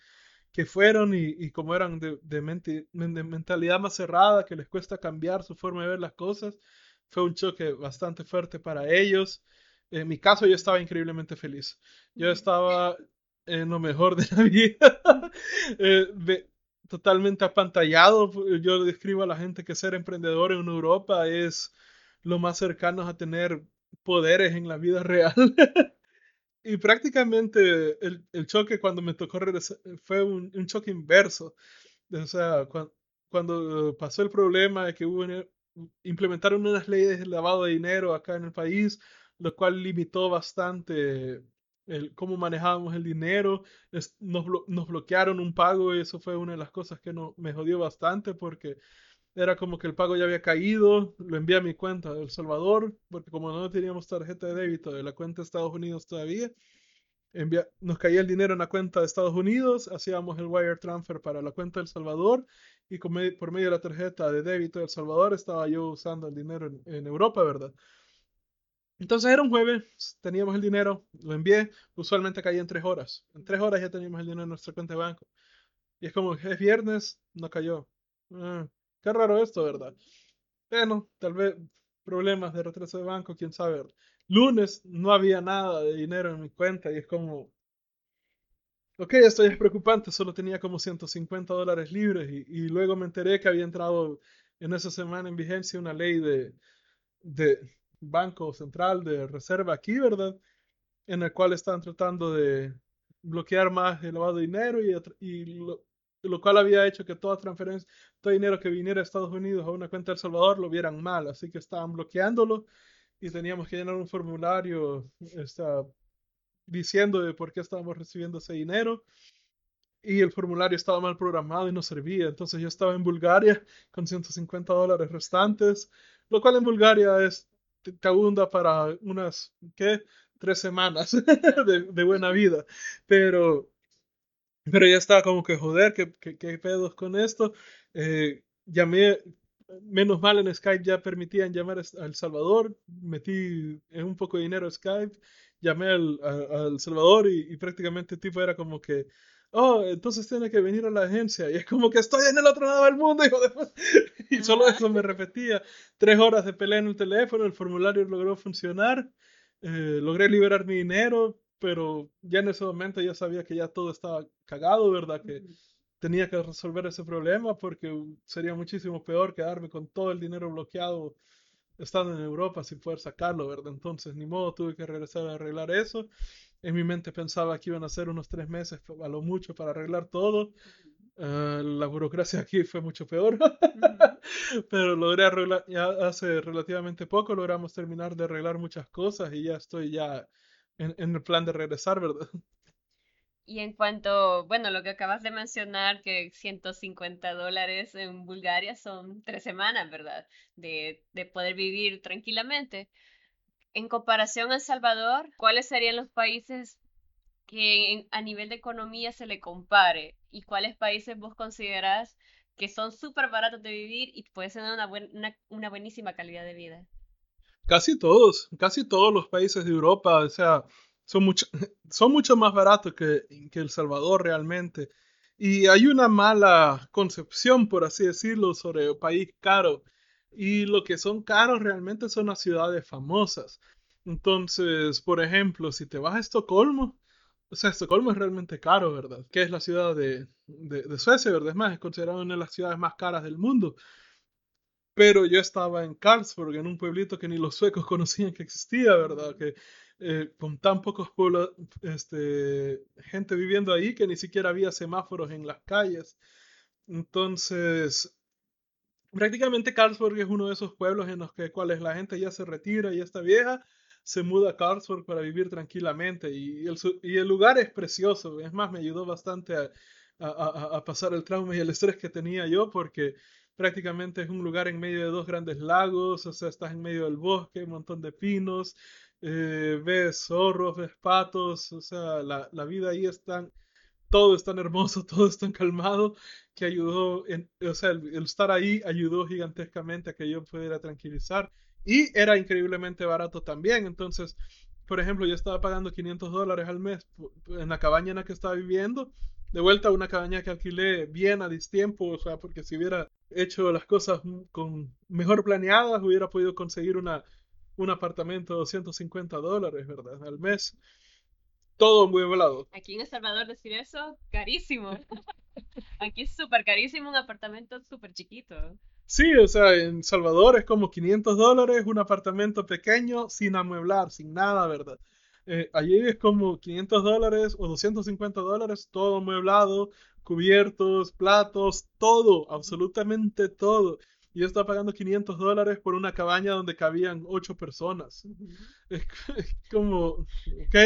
que fueron y, como eran de, mente, de mentalidad más cerrada, que les cuesta cambiar su forma de ver las cosas, fue un choque bastante fuerte para ellos. En mi caso yo estaba increíblemente feliz. Yo estaba en lo mejor de la (laughs) vida. eh, de, totalmente apantallado. Yo describo a la gente que ser emprendedor en Europa es lo más cercano a tener poderes en la vida (laughs) real. y prácticamente el, el, choque cuando me tocó regresar fue un, un choque inverso. O sea, cuando, cuando, pasó el problema de que hubo, implementaron unas leyes de lavado de dinero acá en el país, lo cual limitó bastante el, cómo manejábamos el dinero. Nos, bloquearon un pago y eso fue una de las cosas que no, me jodió bastante porque era como que el pago ya había caído, lo envié a mi cuenta de El Salvador, porque como no teníamos tarjeta de débito de la cuenta de Estados Unidos todavía, envía, nos caía el dinero en la cuenta de Estados Unidos, hacíamos el wire transfer para la cuenta de El Salvador y por medio de la tarjeta de débito de El Salvador estaba yo usando el dinero en Europa, ¿verdad? Entonces era un jueves, teníamos el dinero, lo envié, usualmente caía en tres horas. En tres horas ya teníamos el dinero en nuestra cuenta de banco. Y es como, es viernes, no cayó. Ah, qué raro esto, ¿verdad? Bueno, tal vez problemas de retraso de banco, quién sabe. Lunes no había nada de dinero en mi cuenta y es como, ok, esto ya es preocupante, solo tenía como 150 dólares libres y, luego me enteré que había entrado en esa semana en vigencia una ley de Banco Central de Reserva aquí, ¿verdad? En el cual están tratando de bloquear más el lavado de dinero y, lo, cual había hecho que toda transferencia, todo dinero que viniera a Estados Unidos a una cuenta de El Salvador lo vieran mal, así que estaban bloqueándolo y teníamos que llenar un formulario está, diciendo de por qué estábamos recibiendo ese dinero y el formulario estaba mal programado y no servía. Entonces yo estaba en Bulgaria con 150 dólares restantes, lo cual en Bulgaria es te abunda para unas, ¿qué? Tres semanas (laughs) de, de, buena vida. Pero, pero ya estaba como que, joder, ¿qué, qué, qué pedos con esto? Eh, llamé, menos mal en Skype ya permitían llamar a El Salvador, metí un poco de dinero a Skype, llamé al, a, al Salvador y, y prácticamente el tipo era como que, oh, entonces tiene que venir a la agencia. Y es como que estoy en el otro lado del mundo, hijo de... (laughs) Y solo eso me repetía. Tres horas de pelea en el teléfono, el formulario logró funcionar, eh, logré liberar mi dinero, pero ya en ese momento ya sabía que ya todo estaba cagado, ¿verdad? Que tenía que resolver ese problema porque sería muchísimo peor quedarme con todo el dinero bloqueado estando en Europa sin poder sacarlo, ¿verdad? Entonces, ni modo, tuve que regresar a arreglar eso. En mi mente pensaba que iban a ser unos tres meses a lo mucho para arreglar todo. Ah, la burocracia aquí fue mucho peor, (laughs) pero logré arreglar, ya hace relativamente poco logramos terminar de arreglar muchas cosas y ya estoy ya en, en el plan de regresar, ¿verdad? Y en cuanto, bueno, lo que acabas de mencionar, que 150 dólares en Bulgaria son tres semanas, ¿verdad? De, de poder vivir tranquilamente. En comparación a El Salvador, ¿cuáles serían los países que a nivel de economía se le compare? ¿Y cuáles países vos considerás que son súper baratos de vivir y pueden tener una, buena, una buenísima calidad de vida? Casi todos, casi todos los países de Europa, o sea, son mucho, (laughs) son mucho más baratos que, que El Salvador realmente. Y hay una mala concepción, por así decirlo, sobre el país caro. Y lo que son caros realmente son las ciudades famosas. Entonces, por ejemplo, si te vas a Estocolmo, o sea, Estocolmo es realmente caro, ¿verdad? Que es la ciudad de, de, Suecia, ¿verdad? Es más, es considerada una de las ciudades más caras del mundo. Pero yo estaba en Karlsruhe, en un pueblito que ni los suecos (laughs) conocían que existía, ¿verdad? Que eh, con tan pocos pueblos, este, gente viviendo ahí que ni siquiera había semáforos en las calles. Entonces, prácticamente Karlsruhe es uno de esos pueblos en los que cuales la gente ya se retira y está vieja, se muda a Karlsruhe para vivir tranquilamente y el, lugar es precioso. Es más, me ayudó bastante a, pasar el trauma y el estrés que tenía yo porque prácticamente es un lugar en medio de dos grandes lagos, o sea, estás en medio del bosque, un montón de pinos, eh, ves zorros, ves patos, o sea, la, la, vida ahí es tan, todo es tan hermoso, (laughs) todo es tan calmado, que ayudó, en, o sea, el, estar ahí ayudó gigantescamente a que yo pudiera tranquilizar y era increíblemente barato también, entonces, por ejemplo, yo estaba pagando 500 dólares al mes en la cabaña en la que estaba viviendo, de vuelta a una cabaña que alquilé bien a distiempo, o sea, porque si hubiera hecho las cosas con mejor planeadas, hubiera podido conseguir una un apartamento de 250 dólares, ¿verdad? Al mes. Todo muy volado. Aquí en El Salvador decir eso, carísimo. (laughs) Aquí es súper carísimo un apartamento súper chiquito. Sí, o sea, en Salvador es como 500 dólares un apartamento pequeño sin amueblar, sin nada, ¿verdad? Eh, allí es como 500 dólares o 250 dólares, todo amueblado, cubiertos, platos, todo, absolutamente todo y yo estaba pagando 500 dólares por una cabaña donde cabían 8 personas. Es, (laughs) como, ok.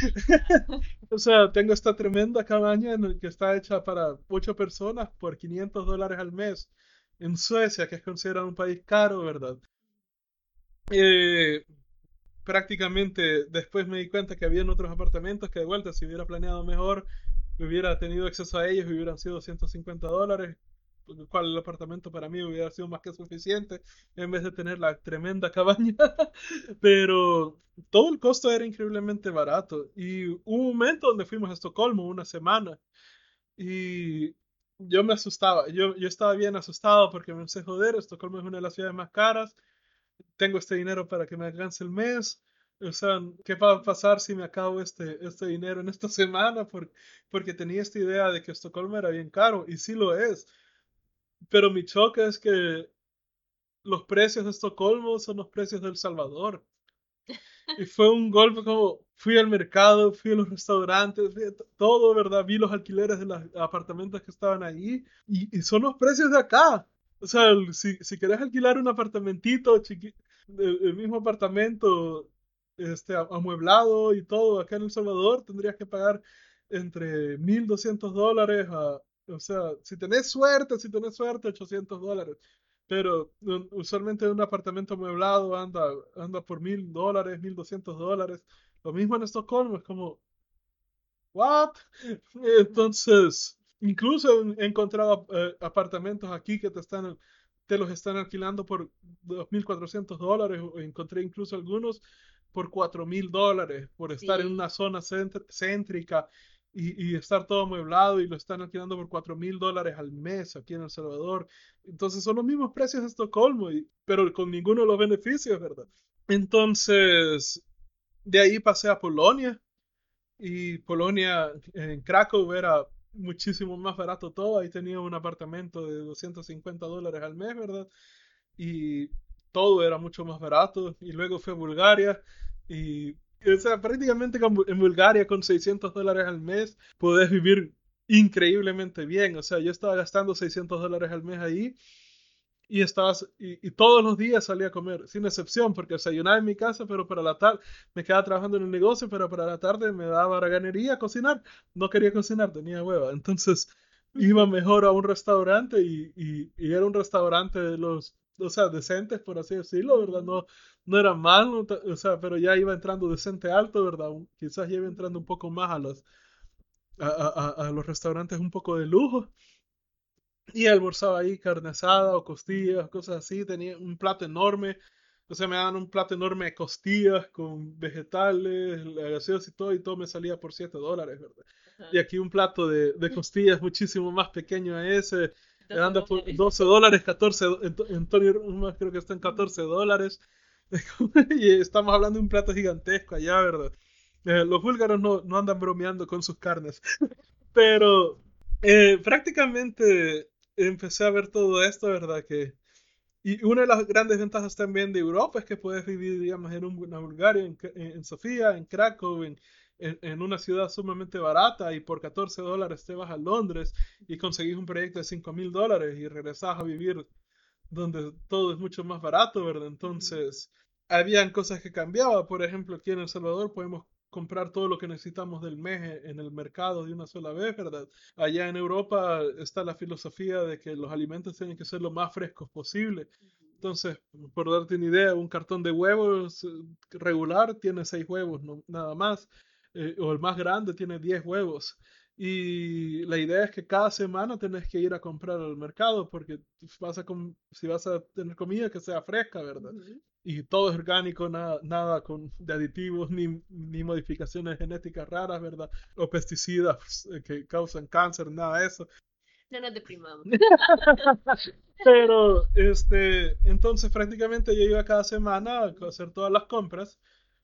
(laughs) o sea, tengo esta tremenda cabaña en que está hecha para 8 personas por 500 dólares al mes en Suecia, que es considerado un país caro, ¿verdad? Eh, prácticamente después me di cuenta que habían otros apartamentos que de vuelta, si hubiera planeado mejor, hubiera tenido acceso a ellos, hubieran sido 150 dólares cual el apartamento para mí hubiera sido más que suficiente en vez de tener la tremenda cabaña. (laughs) Pero todo el costo era increíblemente barato. Y hubo un momento donde fuimos a Estocolmo una semana y yo me asustaba. Yo, yo estaba bien asustado porque me pensé, joder, Estocolmo es una de las ciudades más caras. Tengo este dinero para que me alcance el mes. O sea, ¿qué va a pasar si me acabo este, este dinero en esta (laughs) semana? Porque, porque tenía esta idea de que Estocolmo era bien caro y sí lo es pero mi choque es que los precios de Estocolmo son los precios de El Salvador. Y (laughs) fue un golpe como fui al mercado, fui a los restaurantes, todo, ¿verdad? Vi los alquileres de los apartamentos que estaban ahí y, y son los precios de acá. O sea, si, si querés alquilar un apartamentito chiquito, el, el, mismo apartamento este, amueblado y todo acá en El Salvador, tendrías que pagar entre 1.200 dólares a o sea, si tenés suerte, si tenés suerte, 800 dólares. Pero usualmente un apartamento amueblado anda, anda por mil dólares, mil doscientos dólares. Lo mismo en Estocolmo, es como, ¿what? (laughs) Entonces, incluso he encontrado eh, apartamentos aquí que te están, te los están alquilando por 2.400 dólares. Encontré incluso algunos por 4.000 dólares por estar sí. en una zona céntrica y, y, estar todo amueblado y lo están alquilando por 4 mil dólares al mes aquí en El Salvador. Entonces son los mismos precios de Estocolmo, y, pero con ninguno de los beneficios, ¿verdad? Entonces, de ahí pasé a Polonia. y Polonia, en Krakow era muchísimo más barato todo. Ahí tenía un apartamento de 250 dólares al mes, ¿verdad? Y todo era mucho más barato. Y luego fue a Bulgaria y, o sea, prácticamente en Bulgaria con 600 dólares al mes podés vivir increíblemente bien. O sea, yo estaba gastando 600 dólares al mes ahí y estabas y, todos los días salía a comer, sin excepción, porque desayunaba en mi casa, pero para la tarde me quedaba trabajando en el negocio, pero para la tarde me daba ganería cocinar. No quería cocinar, tenía hueva. Entonces iba mejor a un restaurante y, era un restaurante de los, o sea, decentes, por así decirlo, ¿verdad? No, no era malo, o sea, pero ya iba entrando decente alto, ¿verdad? Quizás ya iba entrando un poco más a los, a, a, a los restaurantes un poco de lujo. Y almorzaba ahí carne asada o costillas, cosas así. Tenía un plato enorme. O sea, me daban un plato enorme de costillas con vegetales, gaseosa y todo, y todo me salía por 7 dólares, ¿verdad? Y aquí un plato de, de, costillas muchísimo más pequeño a ese, anda por 12 dólares, 14, Antonio más creo que está en 14 dólares. (laughs) y estamos hablando de un plato gigantesco allá, ¿verdad? Eh, los búlgaros no, no, andan bromeando con sus carnes. (laughs) Pero eh, prácticamente empecé a ver todo esto, ¿verdad? Que, y una de las grandes ventajas también de Europa es que puedes vivir, digamos, en una Bulgaria, en, en, Sofía, en Krakow, en, en, una ciudad sumamente barata y por 14 dólares te vas a Londres y conseguís un proyecto de 5 mil dólares y regresás a vivir donde todo es mucho más barato, ¿verdad? Entonces, habían cosas que cambiaban. Por ejemplo, aquí en El Salvador podemos comprar todo lo que necesitamos del mes en el mercado de una sola vez, ¿verdad? Allá en Europa está la filosofía de que los alimentos tienen que ser lo más frescos posible. Entonces, por darte una idea, un cartón de huevos eh, regular tiene seis huevos, nada más. Eh, o el más grande tiene 10 huevos. Y la idea es que cada semana tenés que ir a comprar al mercado porque vas a si vas a tener comida que sea fresca, ¿verdad? y todo es orgánico, nada, nada con, de aditivos ni, ni, modificaciones genéticas raras, ¿verdad? O pesticidas eh, que causan cáncer, nada de eso. No nos deprimamos. (laughs) Pero, este, entonces prácticamente yo iba cada semana a hacer todas las compras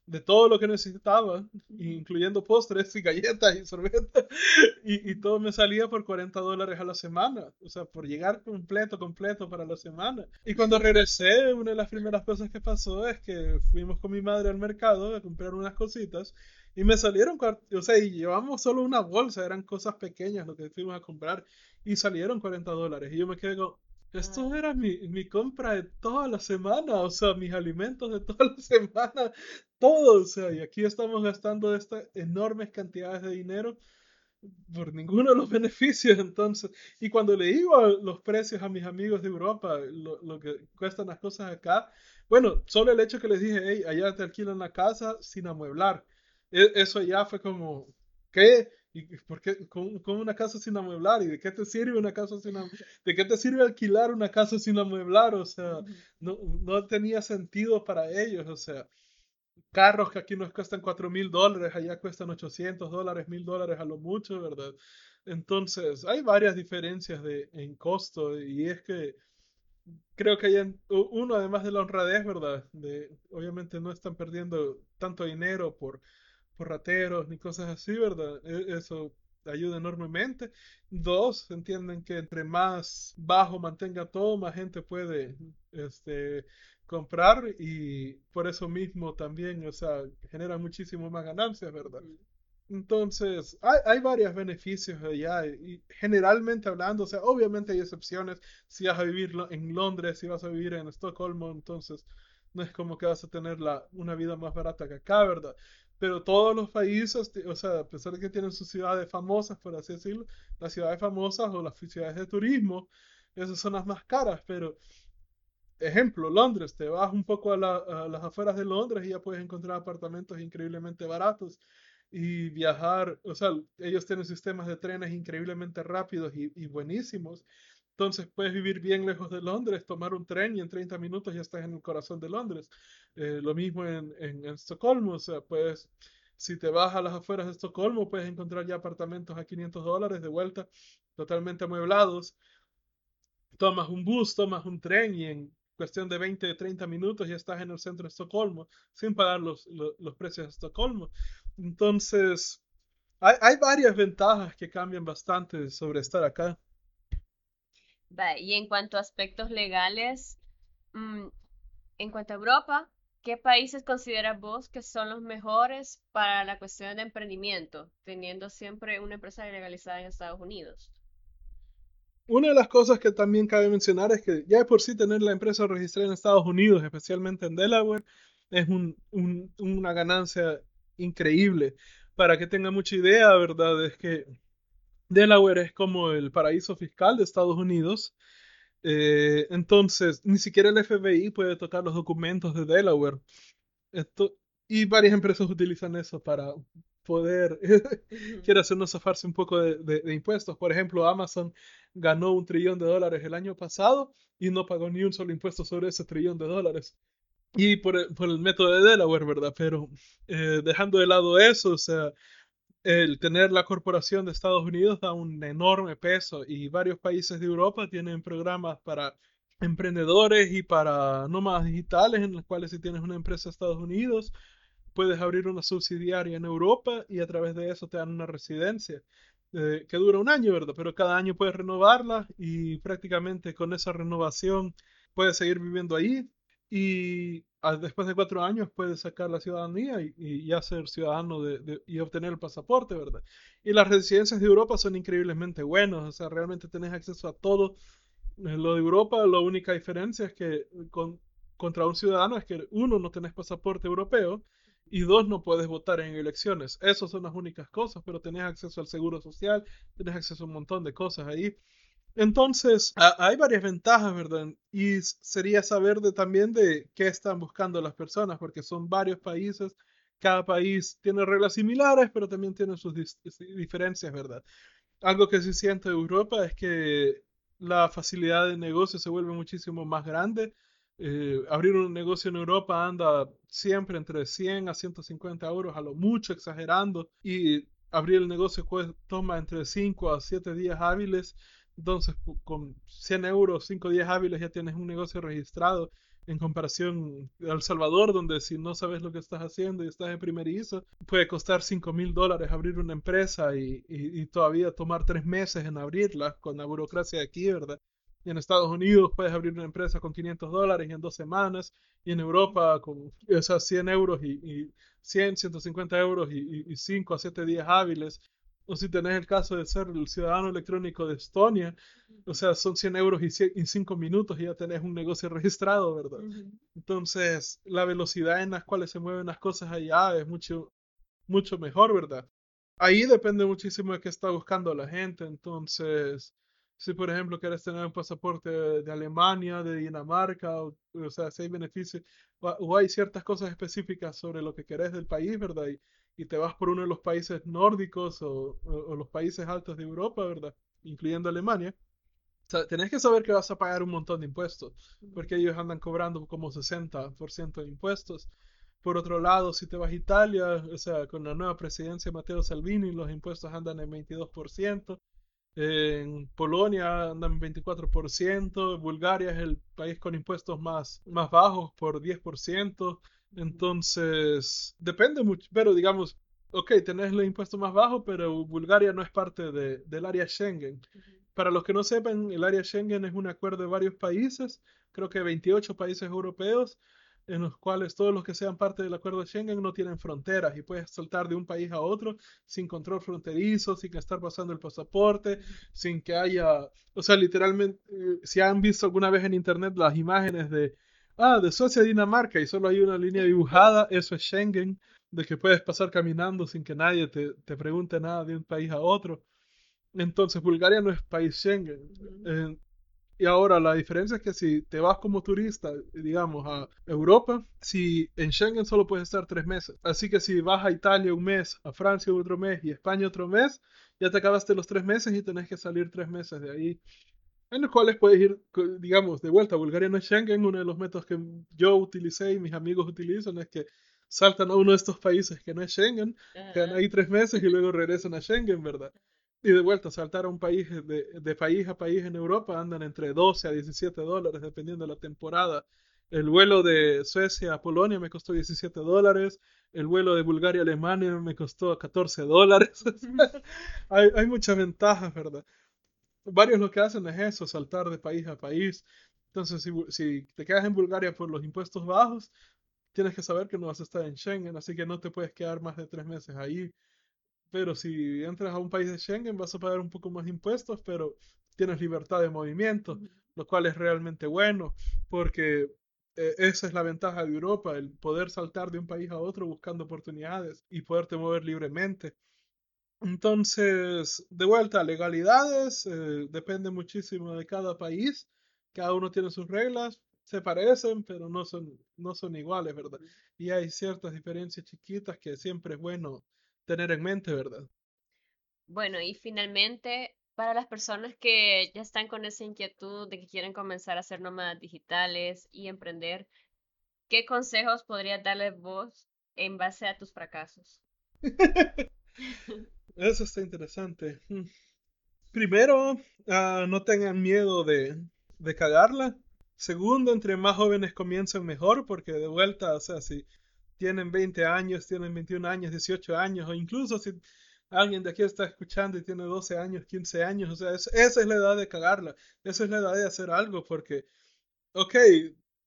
de todo lo que necesitaba, incluyendo postres y galletas y sorbetas, (laughs) y, y, todo me salía por 40 dólares a la semana, o sea, por llegar completo, completo para la semana. Y cuando regresé, una de las primeras cosas que pasó es que fuimos con mi madre al mercado a comprar unas cositas, y me salieron, o sea, y llevamos solo una bolsa, eran cosas pequeñas lo que fuimos a comprar, y salieron 40 dólares, y yo me quedé con, esto era mi, mi, compra de toda la semana, o sea, mis alimentos de toda la (laughs) semana, todo, o sea, y aquí estamos gastando estas enormes cantidades de dinero por ninguno de los (laughs) beneficios, entonces, y cuando le digo los precios a mis amigos de Europa, lo, lo, que cuestan las cosas acá, bueno, solo el hecho que les dije, hey, allá te alquilan la casa sin amueblar, e, eso ya fue como, ¿qué? ¿Y por qué? Con, una casa sin amueblar? ¿Y de qué te sirve una casa sin ¿De qué te sirve alquilar una casa sin amueblar? O sea, no, no tenía sentido para ellos. O sea, carros que aquí nos cuestan 4 mil dólares, allá cuestan 800 dólares, mil dólares a lo mucho, ¿verdad? Entonces, hay varias diferencias de, en costo y es que creo que hay uno, además de la honradez, ¿verdad? De, obviamente no están perdiendo tanto dinero por por rateros ni cosas así, ¿verdad? E, eso ayuda enormemente. Dos, entienden que entre más bajo mantenga todo, más gente puede este, comprar y por eso mismo también, o sea, genera muchísimo más ganancias, ¿verdad? Entonces, hay, hay varios beneficios allá y generalmente hablando, o sea, obviamente hay excepciones. Si vas a vivir en Londres, si vas a vivir en Estocolmo, entonces no es como que vas a tener la, una vida más barata que acá, ¿verdad? Pero todos los países, o sea, a pesar de que tienen sus ciudades famosas, por así decirlo, las ciudades famosas o las ciudades de turismo, esas son las más caras, pero ejemplo, Londres, te vas un poco a, las afueras de Londres y ya puedes encontrar apartamentos increíblemente baratos y viajar, o sea, ellos tienen sistemas de trenes increíblemente rápidos y, y buenísimos. Entonces puedes vivir bien lejos de Londres, tomar un tren y en 30 minutos ya estás en el corazón de Londres. Eh, lo mismo en, Estocolmo, o sea, puedes, si te vas a las afueras de Estocolmo, puedes encontrar ya apartamentos a 500 dólares de vuelta, totalmente amueblados. Tomas un bus, tomas un tren y en cuestión de 20, 30 minutos ya estás en el centro de Estocolmo, sin pagar los, los, los precios de Estocolmo. Entonces, hay, hay varias ventajas que cambian bastante sobre estar acá. Y en cuanto a aspectos legales, mm, en cuanto a Europa, ¿qué países consideras vos que son los mejores para la cuestión de emprendimiento, teniendo siempre una empresa legalizada en Estados Unidos? Una de las cosas que también cabe mencionar es que ya de por sí tener la empresa registrada en Estados Unidos, especialmente en Delaware, es un- un- una ganancia increíble. Para que tenga mucha idea, ¿verdad? Es que Delaware es como el paraíso fiscal de Estados Unidos. Eh, entonces, ni siquiera el FBI puede tocar los documentos de Delaware. Esto, y varias empresas utilizan eso para poder, (laughs) quiere hacernos zafarse un poco de, de- de impuestos. Por ejemplo, Amazon ganó un trillón de dólares el año pasado y no pagó ni un solo impuesto sobre ese trillón de dólares. Y por el, por el método de Delaware, ¿verdad? Pero eh, dejando de lado eso, o sea, el tener la corporación de Estados Unidos da un enorme peso y varios países de Europa tienen programas para emprendedores y para nómadas digitales en los cuales si tienes una empresa de Estados Unidos, puedes abrir una subsidiaria en Europa y a través de eso te dan una residencia eh, que dura un año, ¿verdad? Pero cada año puedes renovarla y prácticamente con esa renovación puedes seguir viviendo ahí y ah, después de cuatro años puedes sacar la ciudadanía y, ya ser ciudadano y obtener el pasaporte, ¿verdad? Y las residencias de Europa son increíblemente buenas, o sea, realmente tenés acceso a todo. Eh, Lo de Europa, la única diferencia es que con, contra un ciudadano es que uno, no tenés pasaporte europeo y dos, no puedes votar en elecciones. Esas son las únicas cosas, pero tenés acceso al seguro social, tenés acceso a un montón de cosas ahí. Entonces, a- hay varias ventajas, ¿verdad? Y sería saber de, también de qué están buscando las personas, porque son varios países. Cada país tiene reglas similares, pero también tiene sus diferencias, ¿verdad? Algo que sí siento de Europa es que la facilidad de negocio se vuelve muchísimo más grande. Eh, abrir un negocio en Europa anda siempre entre 100 a 150 euros, a lo mucho exagerando, y abrir el negocio toma entre 5 a 7 días hábiles. Entonces, con 100 euros, 5 días hábiles ya tienes un negocio registrado en comparación a El Salvador, donde si no sabes lo que estás haciendo y estás en primerizo, puede costar 5 mil dólares abrir una empresa y, y- y todavía tomar tres meses en abrirla con la burocracia de aquí, ¿verdad? Y en Estados Unidos puedes abrir una empresa con 500 dólares en dos semanas, y en Europa con esas 100 euros y, y 100, 150 euros y 5 a 7 días hábiles. O si tenés el caso de ser el ciudadano electrónico de Estonia, o sea, son 100 euros y, 5 minutos y ya tenés un negocio registrado, ¿verdad? Entonces, la velocidad en las cuales se mueven las cosas allá es mucho, mucho mejor, ¿verdad? Ahí depende muchísimo de qué está buscando la gente. Entonces, si por ejemplo quieres tener un pasaporte de, de Alemania, de Dinamarca, o, o sea, si hay beneficios, o, o hay ciertas cosas específicas sobre lo que querés del país, ¿verdad? Y, y te vas por uno de los países nórdicos o, o- o los países altos de Europa, ¿verdad? Incluyendo Alemania. O sea, tenés que saber que vas a pagar un montón de impuestos, porque ellos andan cobrando como 60% de impuestos. Por otro lado, si te vas a Italia, o sea, con la nueva presidencia de Matteo Salvini, los impuestos andan en 22%. En Polonia andan en 24%. Bulgaria es el país con impuestos más, más bajos por 10%. Entonces, depende mucho, pero digamos, ok, tenés los impuestos más bajos, pero Bulgaria no es parte de- del área Schengen. Para los que no sepan, el área Schengen es un acuerdo de varios países, creo que 28 países europeos, en los cuales todos los que sean parte del acuerdo de Schengen no tienen fronteras y puedes saltar de un país a otro sin control fronterizo, sin estar pasando el pasaporte, sin que haya, o sea, literalmente, eh, si han visto alguna vez en internet las imágenes de, ah, de Suecia a Dinamarca y solo hay una línea dibujada, eso es Schengen, de que puedes pasar caminando sin que nadie te, te pregunte nada de un país a otro. Entonces, Bulgaria no es país Schengen. Eh, y ahora la diferencia es que si te vas como turista, digamos, a Europa, si en Schengen solo puedes estar tres meses. Así que si vas a Italia un mes, a Francia otro mes y a España otro mes, ya te acabaste los tres meses y tenés que salir tres meses de ahí. En los cuales puedes ir, digamos, de vuelta. Bulgaria no es Schengen. Uno de los métodos que yo utilicé y mis amigos utilizan es que saltan a uno de estos países que no es Schengen, quedan ahí tres meses y luego regresan a Schengen, ¿verdad? Y de vuelta, saltar a un país, de, de país a país en Europa andan entre 12 a 17 dólares, dependiendo de la temporada El vuelo de Suecia a Polonia me costó 17 dólares. El vuelo de Bulgaria a Alemania me costó 14 dólares. (laughs) hay, hay muchas ventajas, ¿verdad? Varios lo que hacen es eso, saltar de país a país. Entonces, si, si te quedas en Bulgaria por los impuestos bajos, tienes que saber que no vas a estar en Schengen, así que no te puedes quedar más de tres meses ahí. Pero si entras a un país de Schengen, vas a pagar un poco más impuestos, pero tienes libertad de movimiento, lo cual es realmente bueno, porque eh, esa es la ventaja de Europa, el poder saltar de un país a otro buscando oportunidades y poderte mover libremente. Entonces, de vuelta, legalidades, eh, depende muchísimo de cada país, cada uno tiene sus reglas, se parecen, pero no son, no son iguales, ¿verdad? Y hay ciertas diferencias chiquitas que siempre es bueno tener en mente, ¿verdad? Bueno, y finalmente, para las personas que ya están con esa inquietud de que quieren comenzar a hacer nómadas digitales y emprender, ¿qué consejos podrías darles vos en base a tus fracasos? (laughs) Eso está interesante. Hmm. Primero, uh, no tengan miedo de, de cagarla. Segundo, entre más jóvenes comiencen mejor, porque de vuelta, o sea, si tienen 20 años, tienen 21 años, 18 años, o incluso si alguien de aquí está escuchando y tiene 12 años, 15 años, o sea, esa es la edad de cagarla, esa es la edad de hacer algo, porque, ok,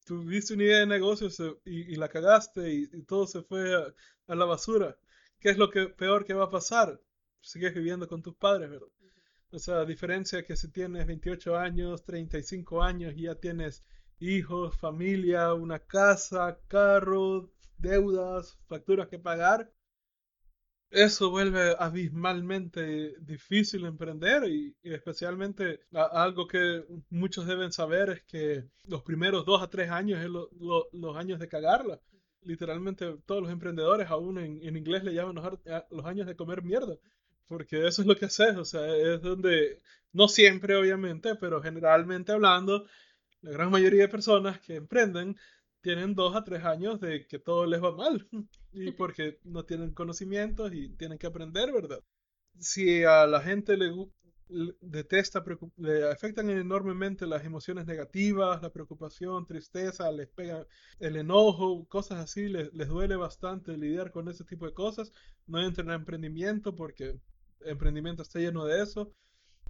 tuviste una idea de negocios y, la cagaste y, todo se fue a, la basura. ¿Qué es lo que peor que va a pasar? Sigues viviendo con tus padres, ¿verdad? O sea, a diferencia que si tienes 28 años, 35 años y ya tienes hijos, familia, una casa, carro, deudas, facturas que pagar, eso vuelve abismalmente difícil emprender y, especialmente algo que muchos deben saber es que los primeros dos a tres años es los años de cagarla. Literalmente todos los emprendedores aún en, en inglés le llaman los, los, años de comer mierda, porque eso es lo que haces, o sea, es donde, no siempre obviamente, pero generalmente hablando, la gran mayoría de personas que emprenden tienen dos a tres años de que todo les va mal (laughs) y (laughs) porque no tienen conocimientos y tienen que aprender, ¿verdad? Si a la gente le, detesta, le afectan enormemente las emociones negativas, la preocupación, tristeza, les pega el enojo, cosas así, les, les duele bastante lidiar con ese tipo de cosas, no entren a emprendimiento porque emprendimiento está lleno de eso.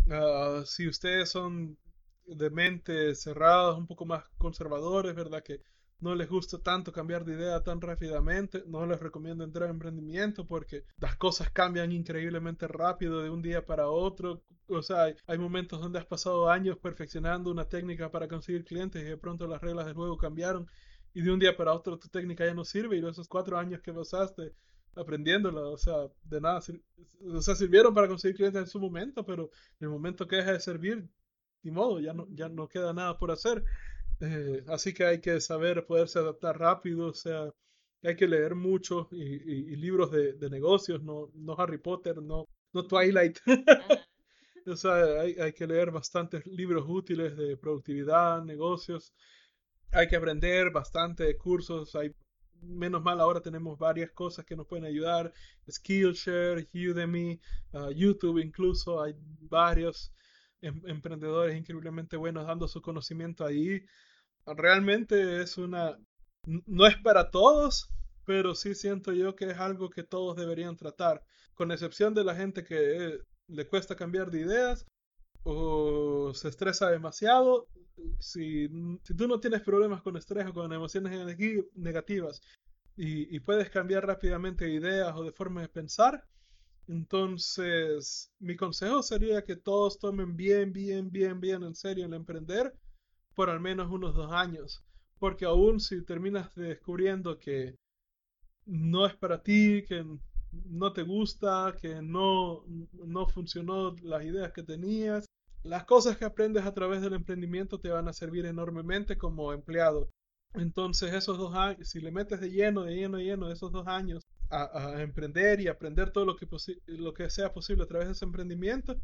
Ah, si ustedes son de mente cerrados, un poco más conservadores, ¿verdad? Que no les gusta tanto cambiar de idea tan rápidamente, no les recomiendo entrar en emprendimiento porque las cosas cambian increíblemente rápido de un día para otro. O sea, hay, momentos donde has pasado años perfeccionando una técnica para conseguir clientes y de pronto las reglas del juego cambiaron y de un día para otro tu técnica ya no sirve y esos cuatro años que pasaste aprendiéndola, o sea, de nada, sirvieron para conseguir clientes en su momento, pero en el momento que deja de servir, ni modo, ya no queda nada por hacer. Eh, así que hay que saber poderse adaptar rápido, o sea, hay que leer mucho y, libros de, negocios, no, no Harry Potter, no, no Twilight. (laughs) o sea, hay, hay, que leer bastantes libros útiles de productividad, negocios. Hay que aprender bastante cursos. Hay, menos mal ahora tenemos varias cosas que nos pueden ayudar. Skillshare, Udemy, uh, YouTube incluso. Hay varios emprendedores increíblemente buenos dando su conocimiento ahí realmente es una, no es para todos, pero sí siento yo que es algo que todos deberían tratar, con excepción de la gente que le cuesta cambiar de ideas o se estresa demasiado. Si, si tú no tienes problemas con estrés o con emociones negativas y, y puedes cambiar rápidamente de ideas o de forma de pensar, entonces mi consejo sería que todos tomen bien, bien, bien, bien en serio el emprender por al menos unos dos años. Porque aún si terminas descubriendo que no es para ti, que no te gusta, que no, no funcionó las ideas que tenías, las cosas que aprendes a través del emprendimiento te van a servir enormemente como empleado. Entonces esos dos años, si le metes de lleno, de lleno, de lleno esos dos años a, emprender y aprender todo lo que, lo que sea posible a través de ese emprendimiento,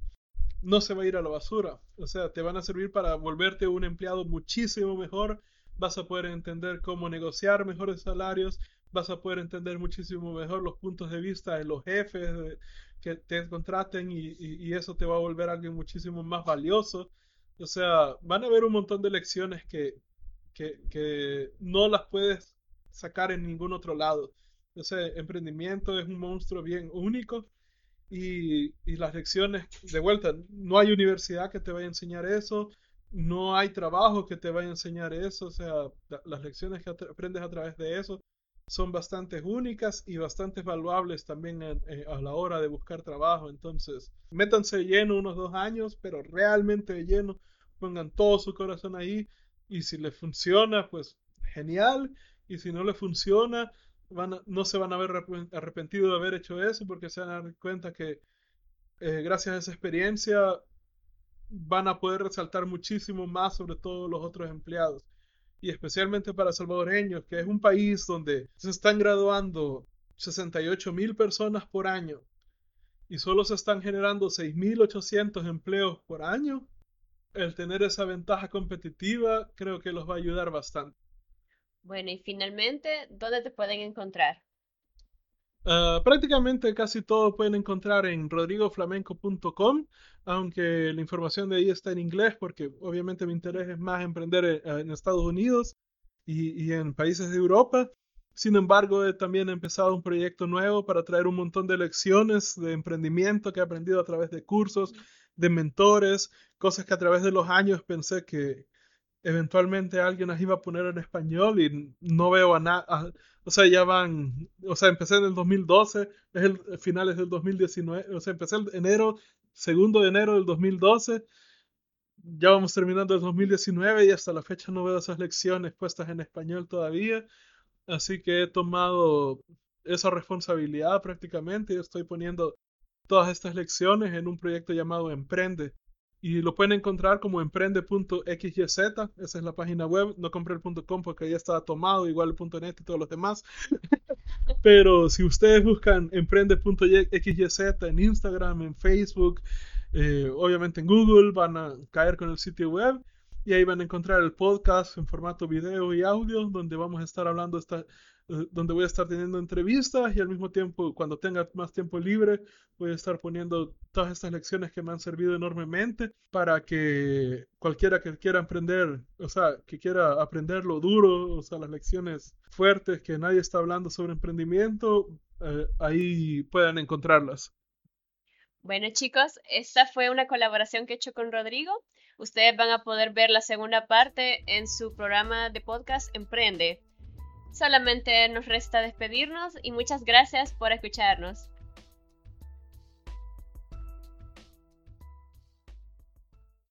no se va a ir a la basura. O sea, te van a servir para volverte un empleado muchísimo mejor. Vas a poder entender cómo negociar mejores salarios. Vas a poder entender muchísimo mejor los puntos de vista de los jefes que te contraten y, eso te va a volver alguien muchísimo más valioso. O sea, van a haber un montón de lecciones que que, que no las puedes sacar en ningún otro lado. Ese emprendimiento es un monstruo bien único y, y, las lecciones, de vuelta, no hay universidad que te vaya a enseñar eso, no hay trabajo que te vaya a enseñar eso, o sea, las lecciones que aprendes a través de eso son bastante únicas y bastante valuables también eh, a la hora de buscar trabajo. Entonces, métanse lleno unos dos años, pero realmente lleno, pongan todo su corazón ahí y si les funciona, pues genial. Y si no les funciona, no se van a ver arrepentidos de haber hecho eso porque se van a dar cuenta que eh, gracias a esa experiencia van a poder resaltar muchísimo más sobre todos los otros empleados y especialmente para salvadoreños, que es un país donde se están graduando 68 mil personas por año y solo se están generando 6.800 empleos por año, el tener esa ventaja competitiva creo que los va a ayudar bastante. Bueno, y finalmente, ¿dónde te pueden encontrar? Ah, prácticamente casi todo pueden encontrar en rodrigoflamenco.com, aunque la información de ahí está en inglés porque obviamente mi interés es más emprender eh, en, Estados Unidos y, en países de Europa. Sin embargo, he empezado un proyecto nuevo para traer un montón de lecciones de emprendimiento que he aprendido a través de cursos, de mentores, cosas que a través de los años pensé que eventualmente alguien las iba a poner en español y no veo a nada o sea, ya van, o sea, empecé en el 2012, es el finales del 2019, o sea, empecé en enero, segundo de enero del 2012, ya vamos terminando el 2019 y hasta la fecha no veo esas lecciones puestas en español todavía, así que he tomado esa responsabilidad prácticamente y estoy poniendo todas estas lecciones en un proyecto llamado Emprende, y lo pueden encontrar como emprende.xyz, esa es la página web, no compré el .com porque ya estaba tomado, igual el .net y todos los demás. (laughs) Pero si ustedes buscan emprende.xyz en Instagram, en Facebook, eh, obviamente en Google, van a caer con el sitio web y ahí van a encontrar el podcast en formato video y audio, donde vamos a estar hablando esta, eh, donde voy a estar teniendo entrevistas y al mismo tiempo, cuando tenga más tiempo libre, voy a estar poniendo todas estas lecciones que me han servido enormemente para que cualquiera que quiera emprender, o sea, que quiera aprender lo duro, o sea, las lecciones fuertes que nadie está hablando sobre emprendimiento, eh, ahí puedan encontrarlas. Bueno chicos, esta fue una colaboración que he hecho con Rodrigo. Ustedes van a poder ver la segunda parte en su programa de podcast Emprende. Solamente nos resta despedirnos y muchas gracias por escucharnos.